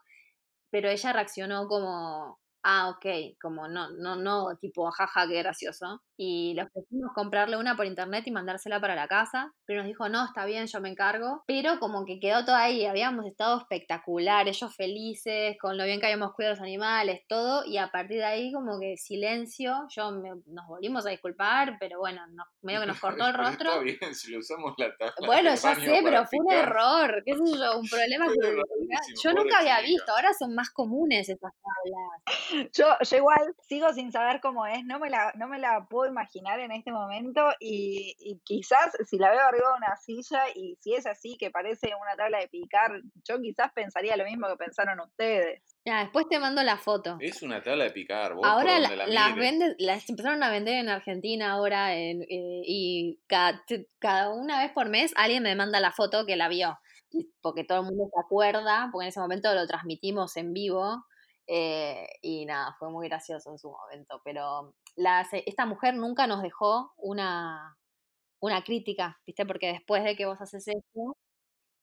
Pero ella reaccionó como, ah, ok, como no, no, no, tipo, jaja, qué gracioso. Y le ofrecimos comprarle una por internet y mandársela para la casa, pero nos dijo, no, está bien, yo me encargo. Pero como que quedó todo ahí, habíamos estado espectacular, ellos felices, con lo bien que habíamos cuidado los animales, todo, y a partir de ahí como que silencio, yo nos volvimos a disculpar, pero bueno, medio que nos cortó el rostro. Está bien, si le usamos la tabla. Bueno, ya sé, pero fue un error, qué sé yo, un problema que yo nunca había visto, ahora son más comunes esas tablas. Yo, yo igual sigo sin saber cómo es, no me la, no me la puedo imaginar en este momento y, quizás si la veo arriba de una silla y si es así que parece una tabla de picar, yo quizás pensaría lo mismo que pensaron ustedes. Ya, después te mando la foto. Es una tabla de picar. Vos ahora la, las, venden, las empezaron a vender en Argentina ahora eh, y cada, cada una vez por mes alguien me manda la foto que la vio porque todo el mundo se acuerda, porque en ese momento lo transmitimos en vivo eh, y nada, fue muy gracioso en su momento. Pero la, esta mujer nunca nos dejó una, una crítica, ¿viste? Porque después de que vos haces eso,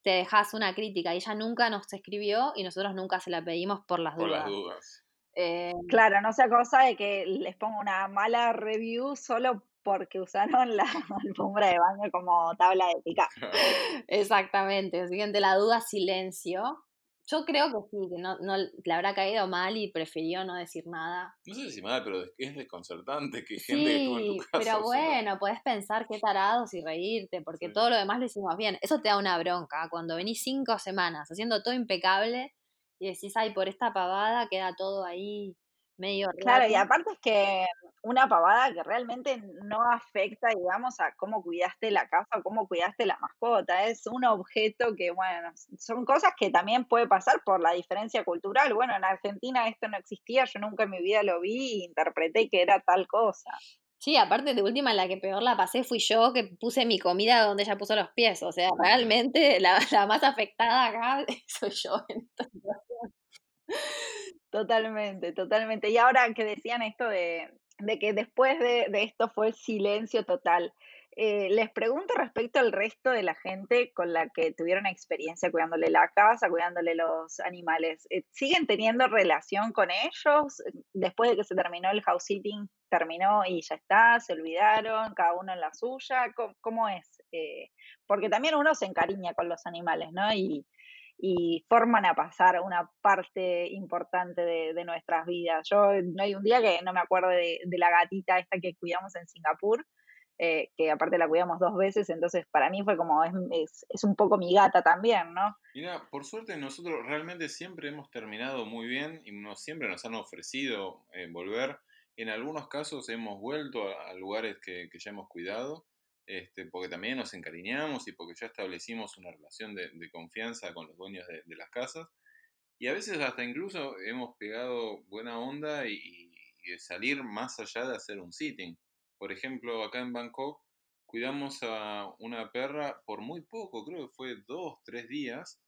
te dejas una crítica. Y ella nunca nos escribió y nosotros nunca se la pedimos por las por dudas. Las dudas. Eh, claro, no sea cosa de que les ponga una mala review solo porque usaron la alfombra de baño como tabla de picar. Exactamente. Siguiente, la duda, silencio. Yo creo que sí, que no, no le habrá caído mal y prefirió no decir nada. No sé si mal, pero es desconcertante que gente que estuvo en tu casa. Pero bueno, puedes pensar qué tarados y reírte, porque todo lo demás lo hicimos bien. Eso te da una bronca. Cuando venís cinco semanas haciendo todo impecable y decís, ay, por esta pavada queda todo ahí medio Claro, y aparte es que una pavada que realmente no afecta, digamos, a cómo cuidaste la casa o cómo cuidaste la mascota. Es un objeto que, bueno, son cosas que también puede pasar por la diferencia cultural. Bueno, en Argentina esto no existía, yo nunca en mi vida lo vi e interpreté que era tal cosa. Sí, aparte de última, la que peor la pasé fui yo, que puse mi comida donde ella puso los pies. O sea, realmente la, la más afectada acá soy yo en esta situación. Totalmente, totalmente. Y ahora que decían esto de, que después de, esto fue silencio total, eh, les pregunto respecto al resto de la gente con la que tuvieron experiencia cuidándole la casa, cuidándole los animales. Eh, ¿Siguen teniendo relación con ellos? Después de que se terminó el house sitting, terminó y ya está, se olvidaron, cada uno en la suya. ¿Cómo, es? Eh, porque también uno se encariña con los animales, ¿no? Y, y forman a pasar una parte importante de, nuestras vidas. Yo no hay un día que no me acuerdo de, la gatita esta que cuidamos en Singapur, eh, que aparte la cuidamos dos veces, entonces para mí fue como, es, es, un poco mi gata también, ¿no? Mira, por suerte nosotros realmente siempre hemos terminado muy bien y nos, siempre nos han ofrecido eh, volver. En algunos casos hemos vuelto a, lugares que, que ya hemos cuidado este, porque también nos encariñamos y porque ya establecimos una relación de, confianza con los dueños de, las casas. Y a veces hasta incluso hemos pegado buena onda y, salir más allá de hacer un sitting. Por ejemplo, acá en Bangkok cuidamos a una perra por muy poco, creo que fue dos, tres días,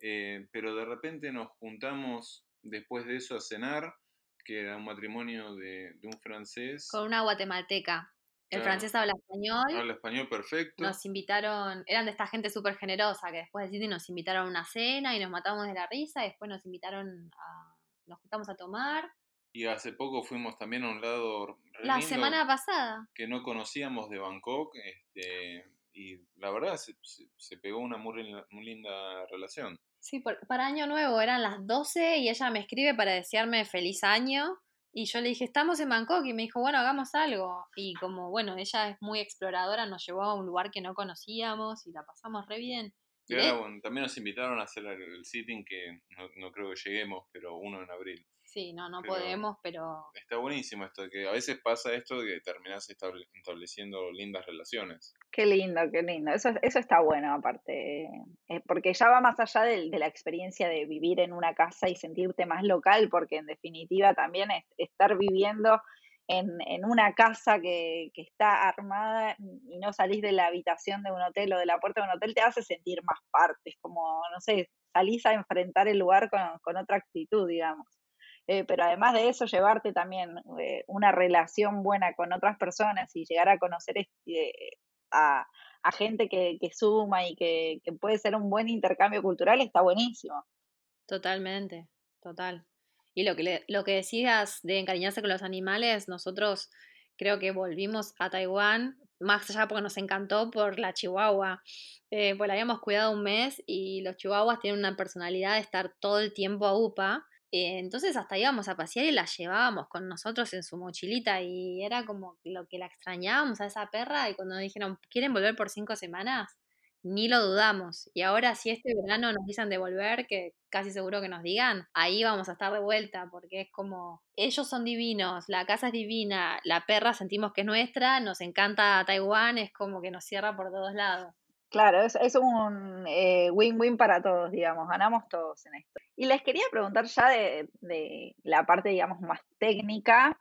eh, pero de repente nos juntamos después de eso a cenar, que era un matrimonio de, de un francés. Con una guatemalteca. El francés habla español. Habla español perfecto. Nos invitaron, eran de esta gente súper generosa que después de City nos invitaron a una cena y nos matamos de la risa y después nos invitaron a, nos juntamos a tomar Y hace poco fuimos también a un lado... La semana pasada. Que no conocíamos de Bangkok. Este, y la verdad se, se, pegó una muy, muy, linda relación. Sí, para Año Nuevo eran las 12 y ella me escribe para desearme feliz año. Y yo le dije, estamos en Bangkok. Y me dijo, bueno, hagamos algo. Y como, bueno, ella es muy exploradora, nos llevó a un lugar que no conocíamos y la pasamos re bien. Y bueno, también nos invitaron a hacer el, sitting que no, no creo que lleguemos, pero uno en abril. Sí, no, no podemos, pero... Está buenísimo esto, que a veces pasa esto de que terminas estableciendo lindas relaciones. Qué lindo, qué lindo. Eso, eso está bueno, aparte, eh, porque ya va más allá de, la experiencia de vivir en una casa y sentirte más local, porque en definitiva también es, estar viviendo en, en, una casa que, que, está armada y no salís de la habitación de un hotel o de la puerta de un hotel, te hace sentir más partes, como, no sé, salís a enfrentar el lugar con, con otra actitud, digamos. Eh, pero además de eso, llevarte también eh, una relación buena con otras personas y llegar a conocer este, a, gente que, suma y que, puede ser un buen intercambio cultural, está buenísimo. Totalmente, total. Y lo que, lo que decías de encariñarse con los animales, nosotros creo que volvimos a Taiwán, más allá porque nos encantó por la chihuahua, eh, pues la habíamos cuidado un mes y los chihuahuas tienen una personalidad de estar todo el tiempo a UPA eh, entonces hasta íbamos a pasear y la llevábamos con nosotros en su mochilita y era como lo que la extrañábamos a esa perra y cuando dijeron, ¿quieren volver por cinco semanas? Ni lo dudamos. Y ahora si este verano nos dicen de volver, que casi seguro que nos digan, ahí vamos a estar de vuelta porque es como, ellos son divinos, la casa es divina, la perra sentimos que es nuestra, nos encanta Taiwán, es como que nos cierra por todos lados. Claro, es, es un eh, win-win para todos, digamos, ganamos todos en esto. Y les quería preguntar ya de, de la parte, digamos, más técnica,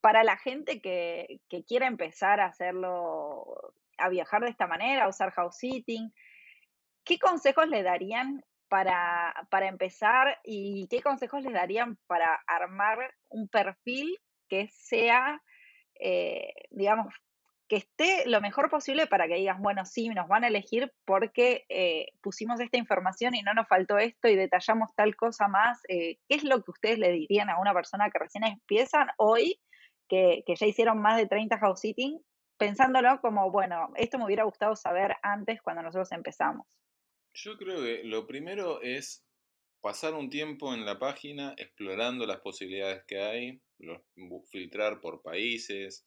para la gente que, que quiera empezar a hacerlo, a viajar de esta manera, a usar house sitting, ¿qué consejos le darían para, para empezar y qué consejos les darían para armar un perfil que sea, eh, digamos, que esté lo mejor posible para que digas, bueno, sí, nos van a elegir porque eh, pusimos esta información y no nos faltó esto y detallamos tal cosa más. Eh, ¿Qué es lo que ustedes le dirían a una persona que recién empiezan hoy, que, ya hicieron más de 30 house sitting, pensándolo como, bueno, esto me hubiera gustado saber antes cuando nosotros empezamos? Yo creo que lo primero es pasar un tiempo en la página explorando las posibilidades que hay, filtrar por países,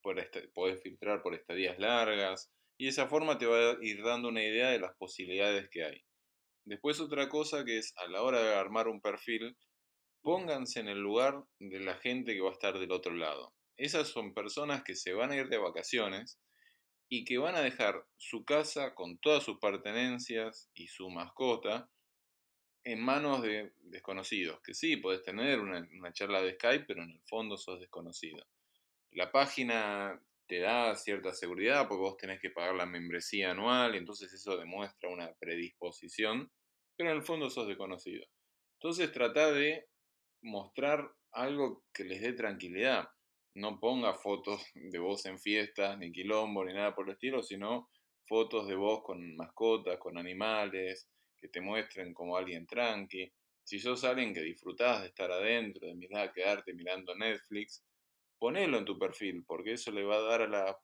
puedes filtrar por estadías largas y de esa forma te va a ir dando una idea de las posibilidades que hay. Después otra cosa que es a la hora de armar un perfil, pónganse en el lugar de la gente que va a estar del otro lado. Esas son personas que se van a ir de vacaciones y que van a dejar su casa con todas sus pertenencias y su mascota en manos de desconocidos. Que sí, puedes tener una, una charla de Skype, pero en el fondo sos desconocido. La página te da cierta seguridad porque vos tenés que pagar la membresía anual y entonces eso demuestra una predisposición, pero en el fondo sos desconocido. Entonces trata de mostrar algo que les dé tranquilidad. No ponga fotos de vos en fiestas, ni quilombo, ni nada por el estilo, sino fotos de vos con mascotas, con animales, que te muestren como alguien tranqui. Si sos alguien que disfrutás de estar adentro, de mirar, quedarte mirando Netflix, ponelo en tu perfil, porque eso le va a dar a la,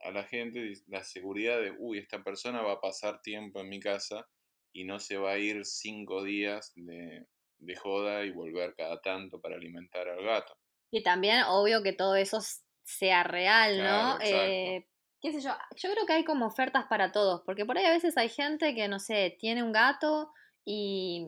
a la gente la seguridad de, uy, esta persona va a pasar tiempo en mi casa y no se va a ir cinco días de, de joda y volver cada tanto para alimentar al gato. Y también, obvio, que todo eso sea real, ¿no? Eh, qué sé yo, yo creo que hay como ofertas para todos, porque por ahí a veces hay gente que, no sé, tiene un gato y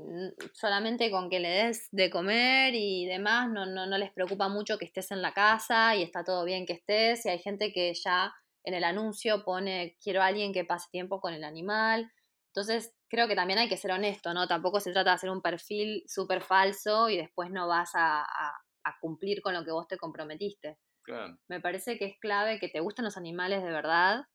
solamente con que le des de comer y demás no, no, no, les preocupa mucho que estés en la casa y está todo bien que estés y hay gente que ya en el anuncio pone quiero a alguien que pase tiempo con el animal. Entonces creo que también hay que ser honesto, ¿no? Tampoco se trata de hacer un perfil súper falso y después no vas a, a, cumplir con lo que vos te comprometiste. Me parece que es clave que te gusten los animales de verdad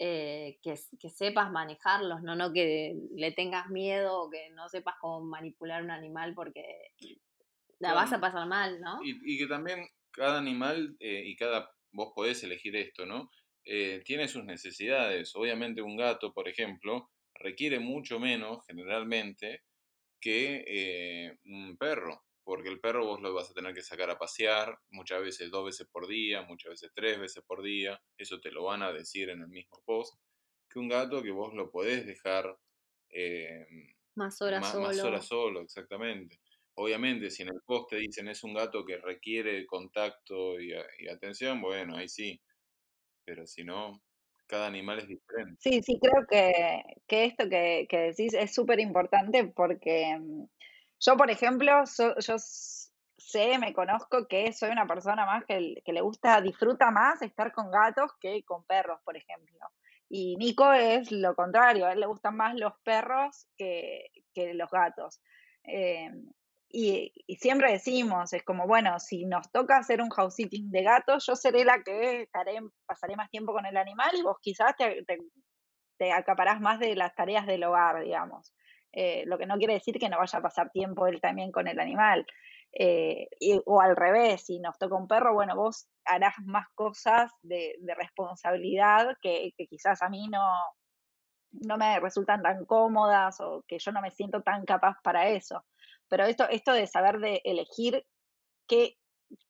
eh, que, sepas manejarlos, ¿no? no que le tengas miedo o que no sepas cómo manipular un animal porque la vas a pasar mal, ¿no? Y, que también cada animal eh, y cada, vos podés elegir esto, ¿no? Eh, tiene sus necesidades. Obviamente un gato, por ejemplo, requiere mucho menos generalmente que un perro. Porque el perro vos lo vas a tener que sacar a pasear, muchas veces dos veces por día, muchas veces tres veces por día, eso te lo van a decir en el mismo post, que un gato que vos lo podés dejar eh, más horas solo. Más horas solo, exactamente. Obviamente, si en el post te dicen es un gato que requiere contacto y, y atención, bueno, ahí sí. Pero si no, cada animal es diferente. Sí, sí, creo que, que esto que, que, decís es súper importante porque mm, yo, por ejemplo, yo sé, me conozco que soy una persona más que, que, le gusta, disfruta más estar con gatos que con perros, por ejemplo. Y Nico es lo contrario, a él le gustan más los perros que, que los gatos. Eh, y, siempre decimos, es como, bueno, si nos toca hacer un house sitting de gatos, yo seré la que estaré, pasaré más tiempo con el animal y vos quizás te, te, acaparás más de las tareas del hogar, digamos. Eh, lo que no quiere decir que no vaya a pasar tiempo él también con el animal. Eh, o al revés, si nos toca un perro, bueno, vos harás más cosas de, responsabilidad que, que, quizás a mí no, no me resultan tan cómodas o que yo no me siento tan capaz para eso. Pero esto, esto de saber de elegir qué,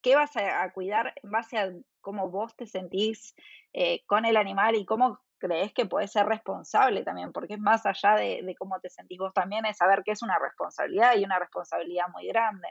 qué vas a, cuidar en base a cómo vos te sentís eh, con el animal y cómo crees que puedes ser responsable también, porque es más allá de, de, cómo te sentís vos también, es saber que es una responsabilidad y una responsabilidad muy grande.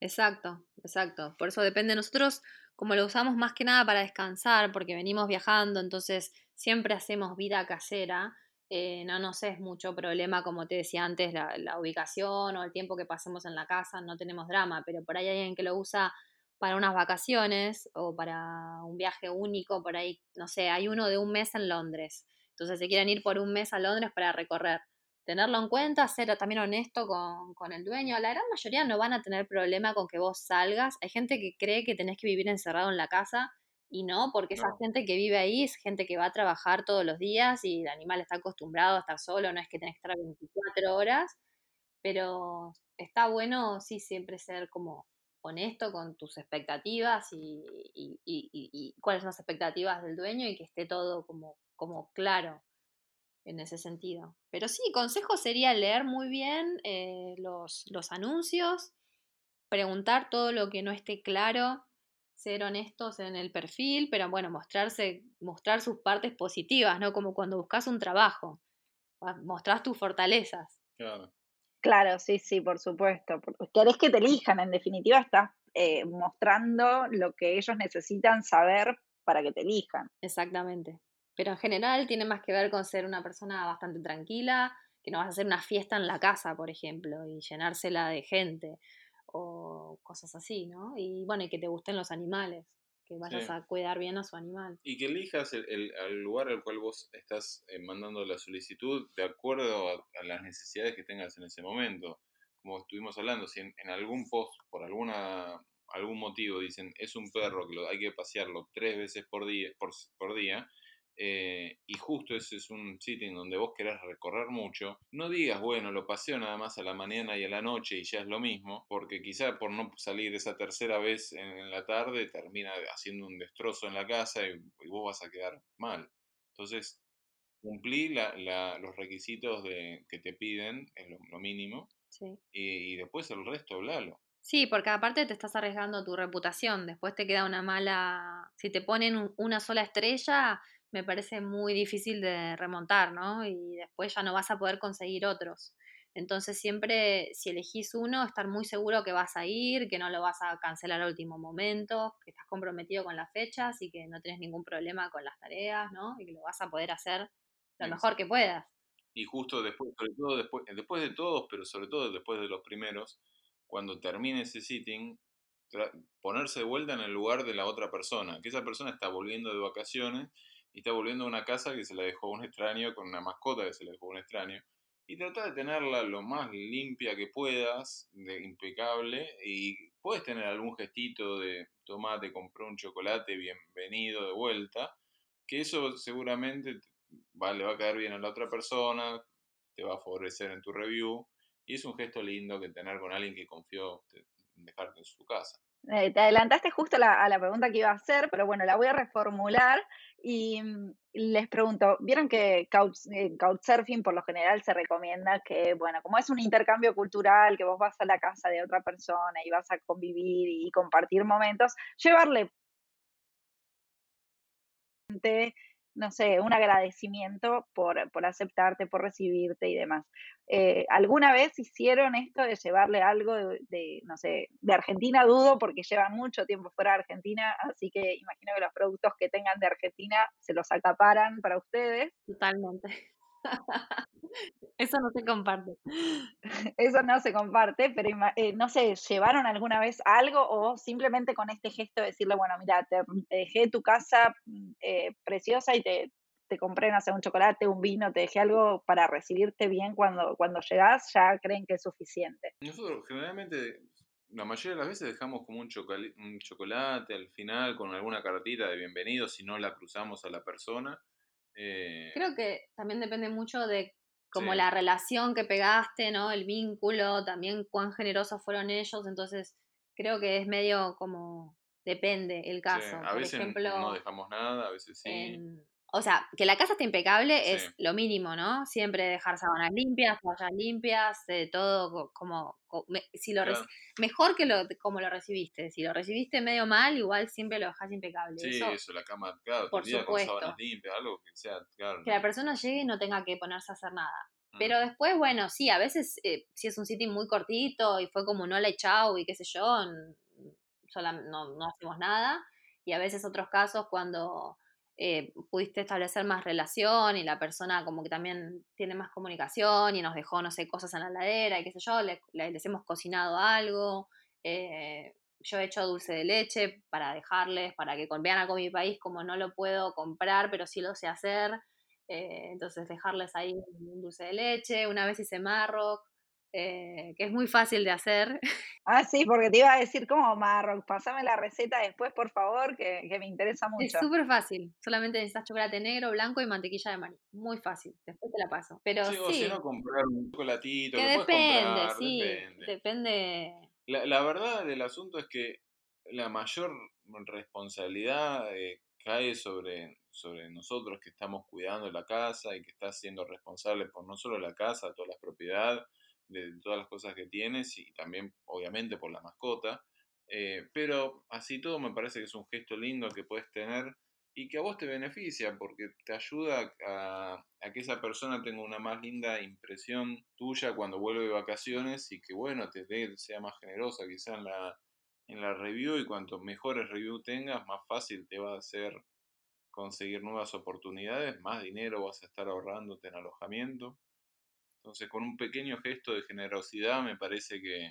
Exacto, exacto. Por eso depende de nosotros, como lo usamos más que nada para descansar, porque venimos viajando, entonces siempre hacemos vida casera eh, no nos es mucho problema, como te decía antes, la, ubicación o el tiempo que pasemos en la casa, no tenemos drama, pero por ahí hay alguien que lo usa para unas vacaciones o para un viaje único, por ahí, no sé, hay uno de un mes en Londres, entonces se quieren ir por un mes a Londres para recorrer. Tenerlo en cuenta, ser también honesto con, con el dueño. La gran mayoría no van a tener problema con que vos salgas. Hay gente que cree que tenés que vivir encerrado en la casa y no, porque esa gente que vive ahí es gente que va a trabajar todos los días y el animal está acostumbrado a estar solo, no es que tenés que estar 24 horas, pero está bueno, sí, siempre ser como honesto con tus expectativas y, cuáles son las expectativas del dueño y que esté todo como, claro en ese sentido. Pero sí, consejo sería leer muy bien eh, los, los anuncios, preguntar todo lo que no esté claro ser honestos en el perfil, pero bueno, mostrarse, mostrar sus partes positivas, ¿no? Como cuando buscas un trabajo, mostrás tus fortalezas. Claro. Claro, sí, sí, por supuesto. Querés que te elijan, en definitiva estás eh, mostrando lo que ellos necesitan saber para que te elijan. Exactamente. Pero en general tiene más que ver con ser una persona bastante tranquila, que no vas a hacer una fiesta en la casa, por ejemplo, y llenársela de gente o cosas así, ¿no? Y bueno, y que te gusten los animales, que vayas a cuidar bien a su animal. Y que elijas el, lugar al cual vos estás eh, mandando la solicitud de acuerdo a, las necesidades que tengas en ese momento. Como estuvimos hablando, si en, algún post, por alguna algún motivo, dicen es un perro que lo, hay que pasearlo tres veces por día, por, por día eh, y justo ese es un sitio en donde vos querés recorrer mucho, no digas, bueno, lo paseo nada más a la mañana y a la noche y ya es lo mismo, porque quizá por no salir esa tercera vez en, la tarde termina haciendo un destrozo en la casa y, vos vas a quedar mal. Entonces, cumplí los requisitos de, que te piden, es lo, mínimo, y, después el resto, hablalo. Sí, porque aparte te estás arriesgando tu reputación, después te queda una mala, si te ponen una sola estrella, me parece muy difícil de remontar, ¿no? Y después ya no vas a poder conseguir otros. Entonces siempre, si elegís uno, estar muy seguro que vas a ir, que no lo vas a cancelar al último momento, que estás comprometido con las fechas y que no tienes ningún problema con las tareas, ¿no? Y que lo vas a poder hacer lo mejor que puedas. Y justo después, sobre todo después, después de todos, pero sobre todo después de los primeros, cuando termine ese sitting, ponerse de vuelta en el lugar de la otra persona, que esa persona está volviendo de vacaciones y está volviendo a una casa que se la dejó un extraño, con una mascota que se le dejó un extraño, y trata de tenerla lo más limpia que puedas, de impecable, y puedes tener algún gestito de tomate, compró un chocolate, bienvenido de vuelta, que eso seguramente le va a caer bien a la otra persona, te va a favorecer en tu review, y es un gesto lindo que tener con alguien que confió en dejarte en su casa. Eh, te adelantaste justo a la pregunta que iba a hacer, pero bueno, la voy a reformular Y mm, les pregunto, vieron que eh, Couchsurfing por lo general se recomienda que, bueno, como es un intercambio cultural, que vos vas a la casa de otra persona y vas a convivir y compartir momentos, llevarle no sé, un agradecimiento por, aceptarte, por recibirte y demás. Eh, ¿Alguna vez hicieron esto de llevarle algo de, no sé, de Argentina? Dudo porque llevan mucho tiempo fuera de Argentina, así que imagino que los productos que tengan de Argentina se los acaparan para ustedes. Totalmente. Eso no se comparte. Eso no se comparte, pero eh, no sé, ¿llevaron alguna vez algo o simplemente con este gesto de decirle, bueno, mira, te, dejé tu casa mm, eh, preciosa y te, te compré, no sé, un chocolate, un vino, te dejé algo para recibirte bien cuando, cuando llegás, ya creen que es suficiente? Nosotros generalmente, la mayoría de las veces dejamos como un, un chocolate al final con alguna cartita de bienvenido si no la cruzamos a la persona. Eh, Creo que también depende mucho de como la relación que pegaste, ¿no? El vínculo, también cuán generosos fueron ellos, entonces creo que es medio como depende el caso. a veces no dejamos nada, a veces sí. O sea, que la casa esté impecable es lo mínimo, ¿no? Siempre dejar sábanas limpias, toallas limpias, eh, todo como, si lo mejor que lo como lo recibiste. Si lo recibiste medio mal, igual siempre lo dejas impecable. Sí, eso, la cama, claro, por supuesto. con sábanas limpias, algo que sea, claro. Que la persona llegue y no tenga que ponerse a hacer nada. Mm. Pero después, bueno, sí, a veces eh, si es un sitio muy cortito y fue como no le echado y qué sé yo, no, no hacemos nada. Y a veces otros casos cuando eh, pudiste establecer más relación y la persona como que también tiene más comunicación y nos dejó, no sé, cosas en la heladera y qué sé yo, le, les hemos cocinado algo. Eh, yo he hecho dulce de leche para dejarles, para que vean algo mi país, como no lo puedo comprar, pero sí lo sé hacer. Eh, entonces dejarles ahí un dulce de leche. Una vez hice marroc, eh, que es muy fácil de hacer. Ah, sí, porque te iba a decir como Marroc, pasame la receta después, por favor, que, me interesa mucho. Es súper fácil, solamente necesitas chocolate negro, blanco y mantequilla de maní. Muy fácil, después te la paso. Pero sí, o si no comprar un chocolatito. Que, depende, sí, depende. La, verdad del asunto es que la mayor responsabilidad eh, cae sobre, sobre nosotros que estamos cuidando la casa y que estás siendo responsable por no solo la casa, toda la propiedad de todas las cosas que tienes y también obviamente por la mascota. Eh, pero así todo me parece que es un gesto lindo que puedes tener y que a vos te beneficia porque te ayuda a, que esa persona tenga una más linda impresión tuya cuando vuelve de vacaciones y que bueno, te sea más generosa quizá en la, en la review y cuanto mejores review tengas, más fácil te va a ser conseguir nuevas oportunidades, más dinero vas a estar ahorrándote en alojamiento. Entonces, con un pequeño gesto de generosidad me parece que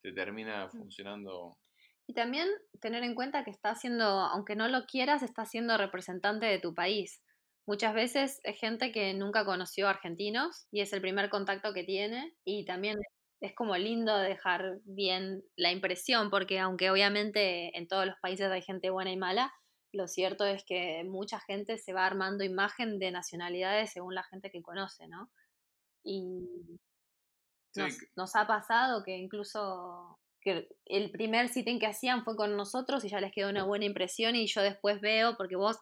te termina mm. funcionando. Y también tener en cuenta que está siendo, aunque no lo quieras, está siendo representante de tu país. Muchas veces es gente que nunca conoció argentinos y es el primer contacto que tiene y también es como lindo dejar bien la impresión porque aunque obviamente en todos los países hay gente buena y mala, lo cierto es que mucha gente se va armando imagen de nacionalidades según la gente que conoce, ¿no? Y nos, ha pasado que incluso que el primer sitting que hacían fue con nosotros y ya les quedó una buena impresión y yo después veo, porque vos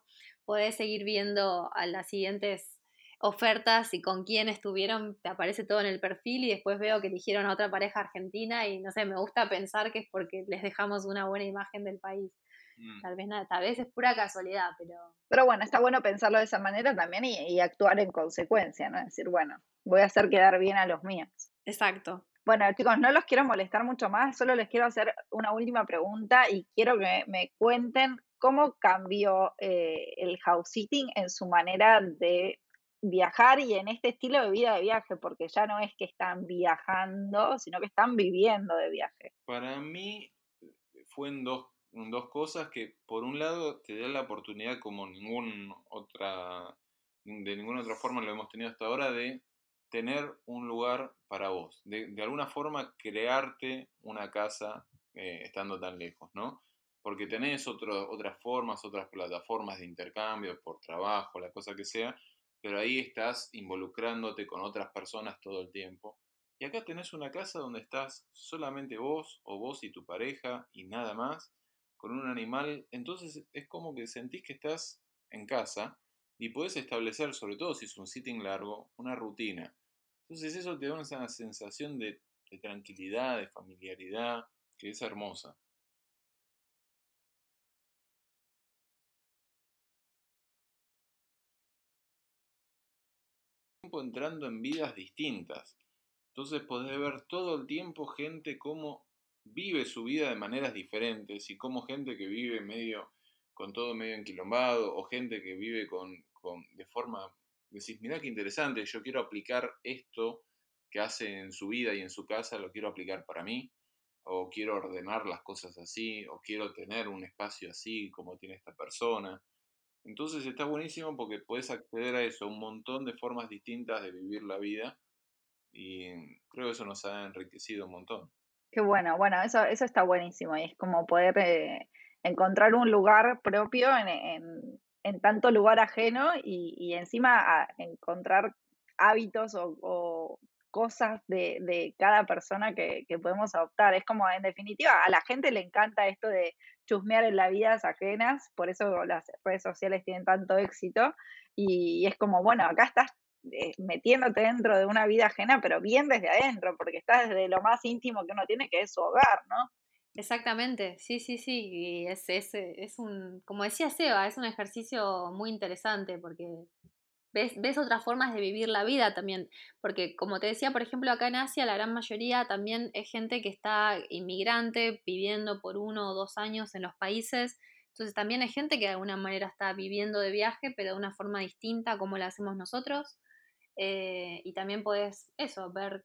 podés seguir viendo a las siguientes ofertas y con quién estuvieron, te aparece todo en el perfil y después veo que eligieron a otra pareja argentina y no sé, me gusta pensar que es porque les dejamos una buena imagen del país. Mm. Tal vez nada, tal vez es pura casualidad, pero... Pero bueno, está bueno pensarlo de esa manera también y, y actuar en consecuencia, ¿no? Es decir, bueno, voy a hacer quedar bien a los míos. Exacto. Bueno, chicos, no los quiero molestar mucho más, solo les quiero hacer una última pregunta y quiero que me cuenten cómo cambió eh, el house sitting en su manera de viajar y en este estilo de vida de viaje, porque ya no es que están viajando, sino que están viviendo de viaje. Para mí fue en dos, dos cosas que por un lado te da la oportunidad como ningún otra, de ninguna otra forma lo hemos tenido hasta ahora de tener un lugar para vos, de, alguna forma crearte una casa eh, estando tan lejos, ¿no? Porque tenés otras formas, otras plataformas de intercambio por trabajo, la cosa que sea, pero ahí estás involucrándote con otras personas todo el tiempo. Y acá tenés una casa donde estás solamente vos o vos y tu pareja y nada más, con un animal. Entonces es como que sentís que estás en casa y puedes establecer, sobre todo si es un sitting largo, una rutina. Entonces eso te da una sensación de, tranquilidad, de familiaridad, que es hermosa. entrando en vidas distintas. Entonces podés ver todo el tiempo gente cómo vive su vida de maneras diferentes y cómo gente que vive medio con todo medio enquilombado o gente que vive con, de forma decís, mira qué interesante, yo quiero aplicar esto que hace en su vida y en su casa, lo quiero aplicar para mí, o quiero ordenar las cosas así, o quiero tener un espacio así como tiene esta persona. Entonces está buenísimo porque puedes acceder a eso, un montón de formas distintas de vivir la vida y creo que eso nos ha enriquecido un montón. Bueno, bueno, eso, eso está buenísimo y es como poder eh, encontrar un lugar propio en, en, tanto lugar ajeno y, encima encontrar hábitos o, cosas de, de, cada persona que, que podemos adoptar. Es como, en definitiva, a la gente le encanta esto de chusmear en las vidas ajenas, por eso las redes sociales tienen tanto éxito. Y es como, bueno, acá estás eh, metiéndote dentro de una vida ajena, pero bien desde adentro, porque estás desde lo más íntimo que uno tiene, que es su hogar, ¿no? Exactamente, sí, sí, sí. Y es, es, es un, como decía Seba, es un ejercicio muy interesante porque ves, otras formas de vivir la vida también, porque como te decía, por ejemplo, acá en Asia la gran mayoría también es gente que está inmigrante, viviendo por uno o dos años en los países, entonces también hay gente que de alguna manera está viviendo de viaje, pero de una forma distinta como la hacemos nosotros, eh, y también puedes eso, ver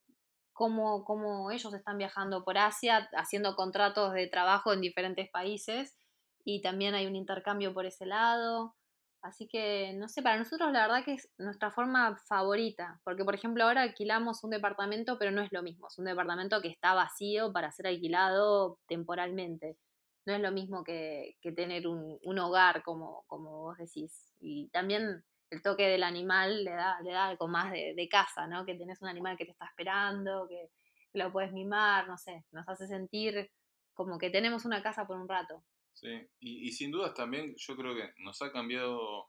cómo, cómo ellos están viajando por Asia, haciendo contratos de trabajo en diferentes países, y también hay un intercambio por ese lado. Así que, no sé, para nosotros la verdad que es nuestra forma favorita, porque por ejemplo ahora alquilamos un departamento, pero no es lo mismo, es un departamento que está vacío para ser alquilado temporalmente. No es lo mismo que, tener un, hogar, como, como vos decís. Y también el toque del animal le da, le da algo más de, de casa, ¿no? Que tenés un animal que te está esperando, que, que lo puedes mimar, no sé, nos hace sentir como que tenemos una casa por un rato. Sí, y, sin dudas también yo creo que nos ha cambiado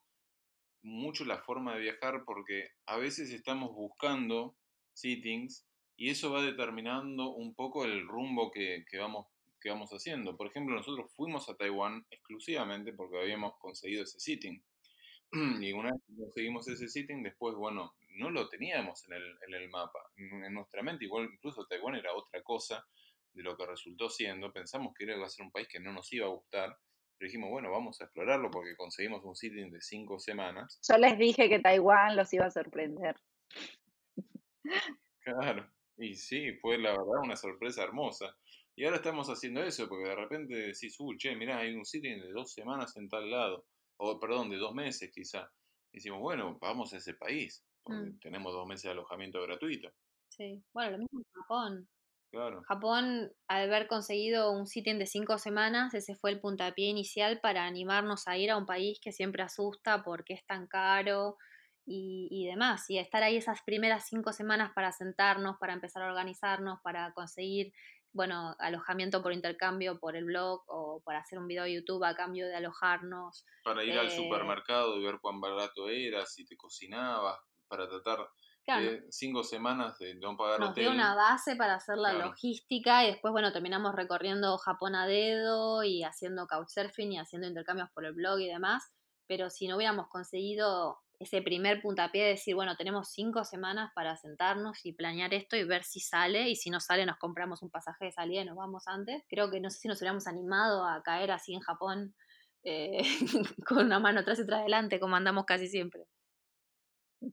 mucho la forma de viajar porque a veces estamos buscando sittings y eso va determinando un poco el rumbo que, vamos, que vamos haciendo. Por ejemplo, nosotros fuimos a Taiwán exclusivamente porque habíamos conseguido ese sitting. Y una vez que conseguimos ese sitting, después, bueno, no lo teníamos en el, en el mapa. En nuestra mente, igual incluso Taiwán era otra cosa de lo que resultó siendo. Pensamos que iba a ser un país que no nos iba a gustar, pero dijimos, bueno, vamos a explorarlo porque conseguimos un sitting de cinco semanas. Yo les dije que Taiwán los iba a sorprender. Claro, y sí, fue la verdad una sorpresa hermosa. Y ahora estamos haciendo eso, porque de repente decís, uy, che, mirá, hay un sitting de dos semanas en tal lado, o perdón, de dos meses quizá. Y decimos, bueno, vamos a ese país, porque mm. tenemos dos meses de alojamiento gratuito. Sí, bueno, lo mismo en Japón. Japón, al haber conseguido un sitio de cinco semanas, ese fue el puntapié inicial para animarnos a ir a un país que siempre asusta porque es tan caro y, demás. Y estar ahí esas primeras cinco semanas para sentarnos, para empezar a organizarnos, para conseguir, bueno, alojamiento por intercambio por el blog o para hacer un video de YouTube a cambio de alojarnos. Para ir al eh supermercado y ver cuán barato era, si te cocinabas, para tratar cinco semanas de no pagar Nos dio una base para hacer la logística y después, bueno, terminamos recorriendo Japón a dedo y haciendo couchsurfing y haciendo intercambios por el blog y demás. Pero si no hubiéramos conseguido ese primer puntapié de decir, bueno, tenemos cinco semanas para sentarnos y planear esto y ver si sale, y si no sale nos compramos un pasaje de salida y nos vamos antes. Creo que no sé si nos hubiéramos animado a caer así en Japón eh, con una mano atrás y otra adelante, como andamos casi siempre.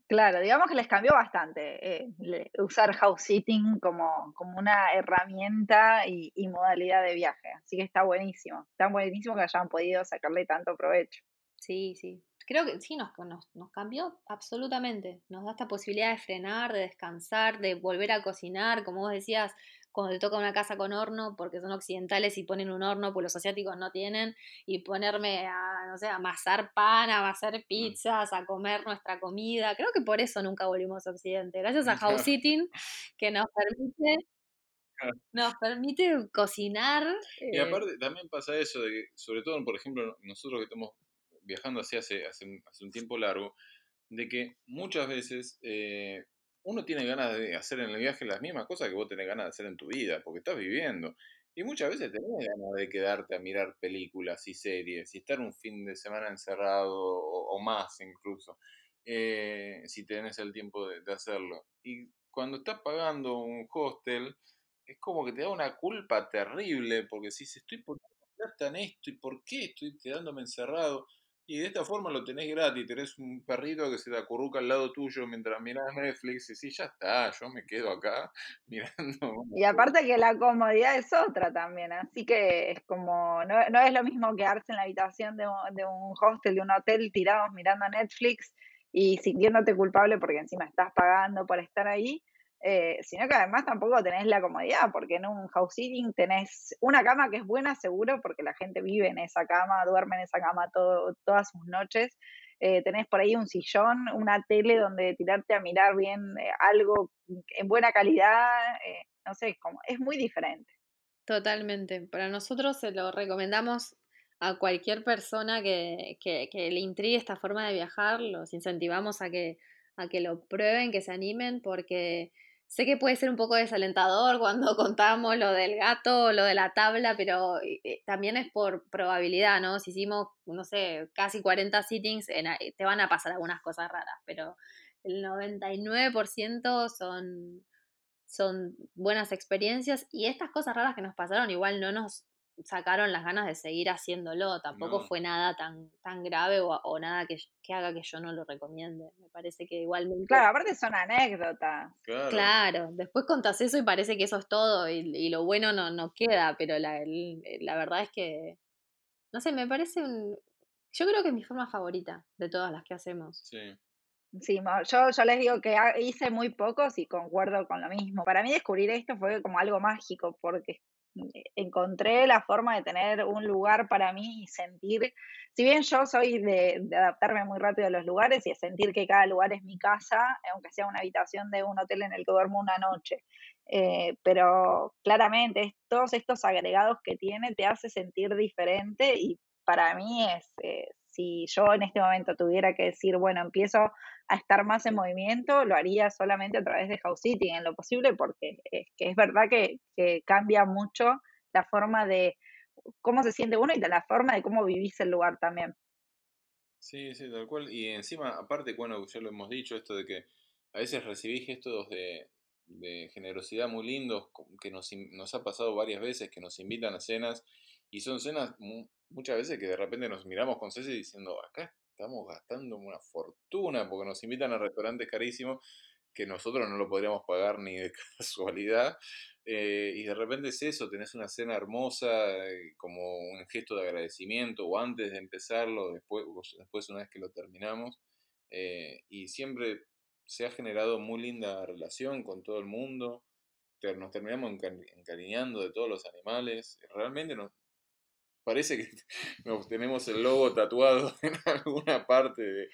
Claro, digamos que les cambió bastante eh, usar house sitting como, como una herramienta y, modalidad de viaje. Así que está buenísimo. Está buenísimo que hayan podido sacarle tanto provecho. Sí, sí. Creo que sí, nos, nos, nos cambió absolutamente. Nos da esta posibilidad de frenar, de descansar, de volver a cocinar. Como vos decías, cuando te toca una casa con horno, porque son occidentales y ponen un horno, pues los asiáticos no tienen, y ponerme a, no sé, a amasar pan, a hacer pizzas, a comer nuestra comida. Creo que por eso nunca volvimos a Occidente. Gracias a House Sitting, que nos permite nos permite cocinar. Y eh aparte también pasa eso, de que, sobre todo, por ejemplo, nosotros que estamos viajando así hace, hace, un tiempo largo, de que muchas veces eh, uno tiene ganas de hacer en el viaje las mismas cosas que vos tenés ganas de hacer en tu vida, porque estás viviendo. Y muchas veces tenés ganas de quedarte a mirar películas y series y estar un fin de semana encerrado o, más incluso, eh, si tenés el tiempo de, de, hacerlo. Y cuando estás pagando un hostel, es como que te da una culpa terrible, porque si estoy poniendo plata en esto y por qué estoy quedándome encerrado. Y de esta forma lo tenés gratis, tenés un perrito que se te acurruca al lado tuyo mientras miras Netflix y sí, ya está, yo me quedo acá mirando. Y aparte que la comodidad es otra también, así que es como, no, no es lo mismo quedarse en la habitación de un, de un hostel, de un hotel tirados mirando Netflix y sintiéndote culpable porque encima estás pagando por estar ahí, eh, sino que además tampoco tenés la comodidad, porque en un house sitting tenés una cama que es buena, seguro, porque la gente vive en esa cama, duerme en esa cama todas sus noches. Eh, tenés por ahí un sillón, una tele donde tirarte a mirar bien eh, algo en buena calidad, no sé, como, es muy diferente. Totalmente. Para nosotros se lo recomendamos a cualquier persona que, que, que le intrigue esta forma de viajar, los incentivamos a que, a que lo prueben, que se animen, porque Sé que puede ser un poco desalentador cuando contamos lo del gato o lo de la tabla, pero eh, también es por probabilidad, ¿no? Si hicimos, no sé, casi 40 sittings, te van a pasar algunas cosas raras, pero el 99% son, son buenas experiencias y estas cosas raras que nos pasaron igual no nos sacaron las ganas de seguir haciéndolo. Tampoco fue nada tan, tan grave o, nada que, haga que yo no lo recomiende. Me parece que igualmente. Claro, aparte son anécdotas. Claro. después contás eso y parece que eso es todo y, lo bueno no, no queda, pero la, la verdad es que. No sé, me parece un. Yo creo que es mi forma favorita de todas las que hacemos. Sí. Sí, yo, yo les digo que hice muy pocos y concuerdo con lo mismo. Para mí descubrir esto fue como algo mágico porque eh, encontré la forma de tener un lugar para mí y sentir, si bien yo soy de, adaptarme muy rápido a los lugares y de sentir que cada lugar es mi casa, aunque sea una habitación de un hotel en el que duermo una noche, eh, pero claramente todos estos agregados que tiene te hace sentir diferente y para mí es, si yo en este momento tuviera que decir, bueno, empiezo a estar más en movimiento, lo haría solamente a través de House Sitting en lo posible, porque es, que es verdad que, cambia mucho la forma de cómo se siente uno y la forma de cómo vivís el lugar también. Sí, sí, tal cual. Y encima, aparte, bueno, ya lo hemos dicho, esto de que a veces recibís gestos de, generosidad muy lindos, que nos, nos ha pasado varias veces, que nos invitan a cenas, y son cenas muchas veces que de repente nos miramos con Ceci diciendo, acá estamos gastando una fortuna porque nos invitan a restaurantes carísimos que nosotros no lo podríamos pagar ni de casualidad. Eh, y de repente es eso, tenés una cena hermosa eh, como un gesto de agradecimiento o antes de empezarlo, después, después una vez que lo terminamos. Eh, y siempre se ha generado muy linda relación con todo el mundo. Nos terminamos encariñando de todos los animales. Realmente nos, parece que tenemos el logo tatuado en alguna parte de...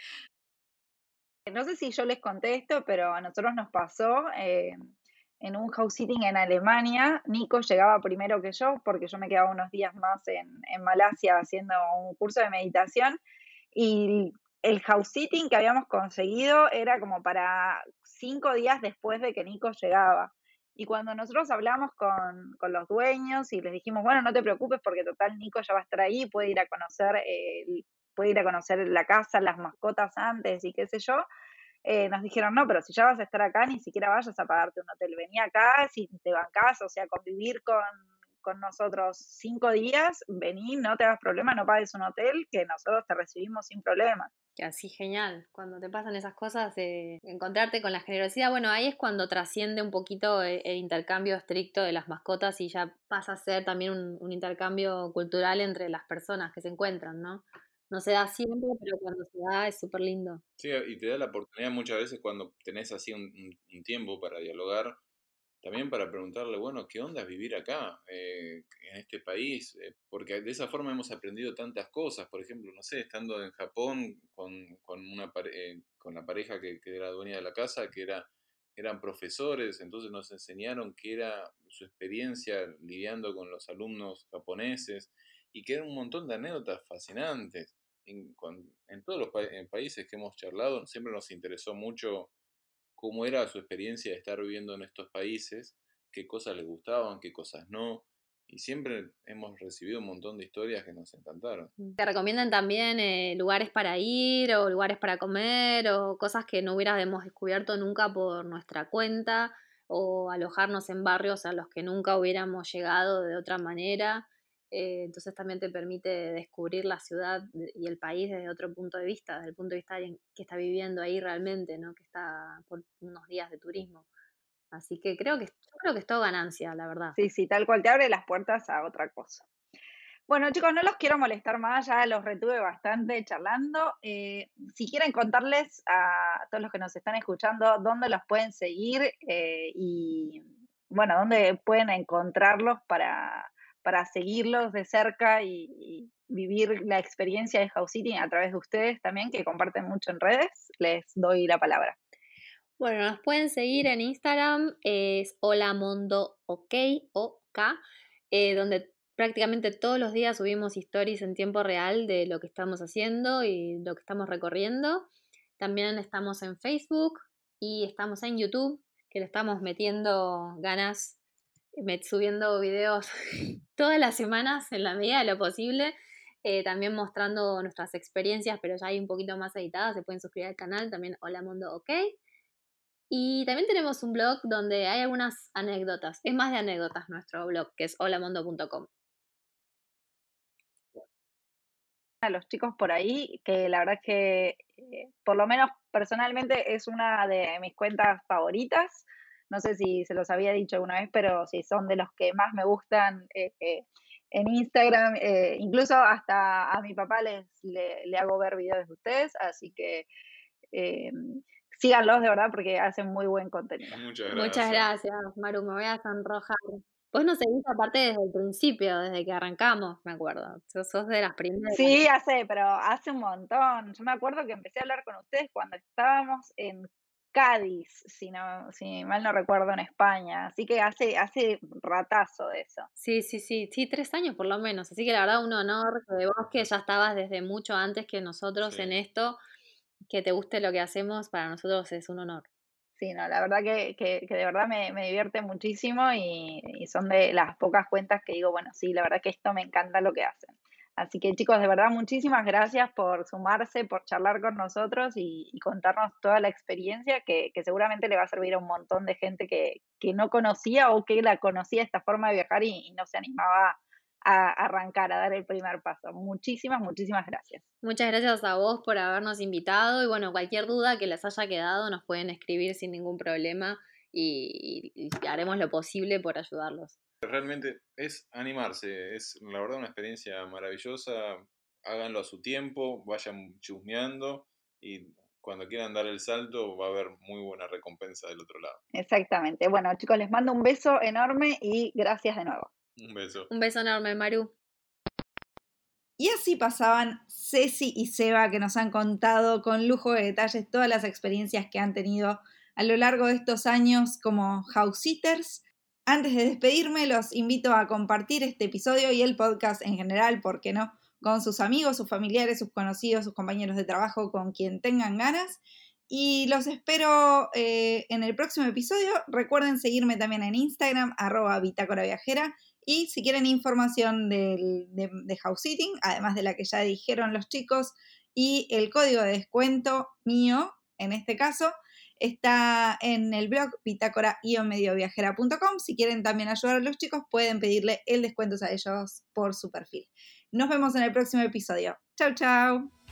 No sé si yo les conté esto, pero a nosotros nos pasó eh, en un house sitting en Alemania. Nico llegaba primero que yo, porque yo me quedaba unos días más en, en Malasia haciendo un curso de meditación. Y el house sitting que habíamos conseguido era como para cinco días después de que Nico llegaba. Y cuando nosotros hablamos con, con, los dueños y les dijimos, bueno, no te preocupes porque total Nico ya va a estar ahí, puede ir a conocer, puede ir a conocer la casa, las mascotas antes y qué sé yo, eh, nos dijeron, no, pero si ya vas a estar acá, ni siquiera vayas a pagarte un hotel, vení acá, si te bancás, o sea, convivir con, con nosotros cinco días, vení, no te hagas problema, no pagues un hotel, que nosotros te recibimos sin problema. Así genial, cuando te pasan esas cosas, de encontrarte con la generosidad, bueno, ahí es cuando trasciende un poquito e, el, intercambio estricto de las mascotas y ya pasa a ser también un, intercambio cultural entre las personas que se encuentran, ¿no? No se da siempre, pero cuando se da es súper lindo. Sí, y te da la oportunidad muchas veces cuando tenés así un tiempo para dialogar, también para preguntarle, bueno, ¿qué onda es vivir acá, eh, en este país? Eh, porque de esa forma hemos aprendido tantas cosas, por ejemplo, no sé, estando en Japón con, con, una eh, con la pareja que, que, era dueña de la casa, que era, eran profesores, entonces nos enseñaron qué era su experiencia lidiando con los alumnos japoneses y que eran un montón de anécdotas fascinantes. en, en todos los países que hemos charlado, siempre nos interesó mucho cómo era su experiencia de estar viviendo en estos países, qué cosas les gustaban, qué cosas no. Y siempre hemos recibido un montón de historias que nos encantaron. Mm. Te recomiendan también eh, lugares para ir o lugares para comer o cosas que no hubiéramos descubierto nunca por nuestra cuenta o alojarnos en barrios a los que nunca hubiéramos llegado de otra manera. Eh, entonces también te permite descubrir la ciudad y el país desde otro punto de vista, desde el punto de vista de que está viviendo ahí realmente, ¿no? que está por unos días de turismo. Así que creo que, creo que es todo ganancia, la verdad. Sí, sí, tal cual te abre las puertas a otra cosa. Bueno, chicos, no los quiero molestar más, ya los retuve bastante charlando. Eh, si quieren contarles a todos los que nos están escuchando dónde los pueden seguir eh, y, bueno, dónde pueden encontrarlos para, para seguirlos de cerca y, vivir la experiencia de House City a través de ustedes también, que comparten mucho en redes, les doy la palabra. Bueno, nos pueden seguir en Instagram, es holamondo ok, eh, donde prácticamente todos los días subimos stories en tiempo real de lo que estamos haciendo y lo que estamos recorriendo. También estamos en Facebook y estamos en YouTube, que le estamos metiendo ganas, subiendo videos todas las semanas en la medida de lo posible. Eh, también mostrando nuestras experiencias, pero ya hay un poquito más editadas. Se pueden suscribir al canal también Hola Mundo OK. Y también tenemos un blog donde hay algunas anécdotas. Es más de anécdotas nuestro blog, que es holamundo.com. A los chicos por ahí, que la verdad es que, eh, por lo menos personalmente, es una de mis cuentas favoritas. No sé si se los había dicho alguna vez, pero sí, son de los que más me gustan eh, eh, en Instagram. incluso hasta a mi papá les, le, hago ver videos de ustedes, así que síganlos de verdad porque hacen muy buen contenido. Muchas gracias. Muchas gracias, Maru. Me voy a sonrojar. Vos nos seguís aparte desde el principio, desde que arrancamos, me acuerdo. Sos, de las primeras. Sí, ya sé, pero hace un montón. Yo me acuerdo que empecé a hablar con ustedes cuando estábamos en Cádiz, si no, si mal no recuerdo, en España. Así que hace, hace ratazo de eso. Sí, sí, sí, sí, tres años por lo menos. Así que la verdad, un honor de vos que ya estabas desde mucho antes que nosotros en esto que te guste lo que hacemos, para nosotros es un honor. Sí, no, la verdad que, que, de verdad me, me divierte muchísimo y, son de las pocas cuentas que digo, bueno, sí, la verdad que esto me encanta lo que hacen. Así que chicos, de verdad muchísimas gracias por sumarse, por charlar con nosotros y, contarnos toda la experiencia que, que, seguramente le va a servir a un montón de gente que, que no conocía o que la conocía esta forma de viajar y, y no se animaba a arrancar, a dar el primer paso. Muchísimas, muchísimas gracias. Muchas gracias a vos por habernos invitado y bueno, cualquier duda que les haya quedado nos pueden escribir sin ningún problema y, haremos lo posible por ayudarlos. Realmente es animarse, es la verdad una experiencia maravillosa, háganlo a su tiempo, vayan chusmeando y cuando quieran dar el salto va a haber muy buena recompensa del otro lado. Exactamente. Bueno chicos, les mando un beso enorme y gracias de nuevo. Un beso. Un beso enorme, Maru. Y así pasaban Ceci y Seba que nos han contado con lujo de detalles todas las experiencias que han tenido a lo largo de estos años como house sitters. Antes de despedirme, los invito a compartir este episodio y el podcast en general, ¿por qué no? Con sus amigos, sus familiares, sus conocidos, sus compañeros de trabajo, con quien tengan ganas. Y los espero eh, en el próximo episodio. Recuerden seguirme también en Instagram, arroba bitácora viajera y si quieren información de, house sitting, además de la que ya dijeron los chicos, y el código de descuento mío, en este caso, está en el blog bitácora-medioviajera.com. Si quieren también ayudar a los chicos, pueden pedirle el descuento a ellos por su perfil. Nos vemos en el próximo episodio. Chau, chau.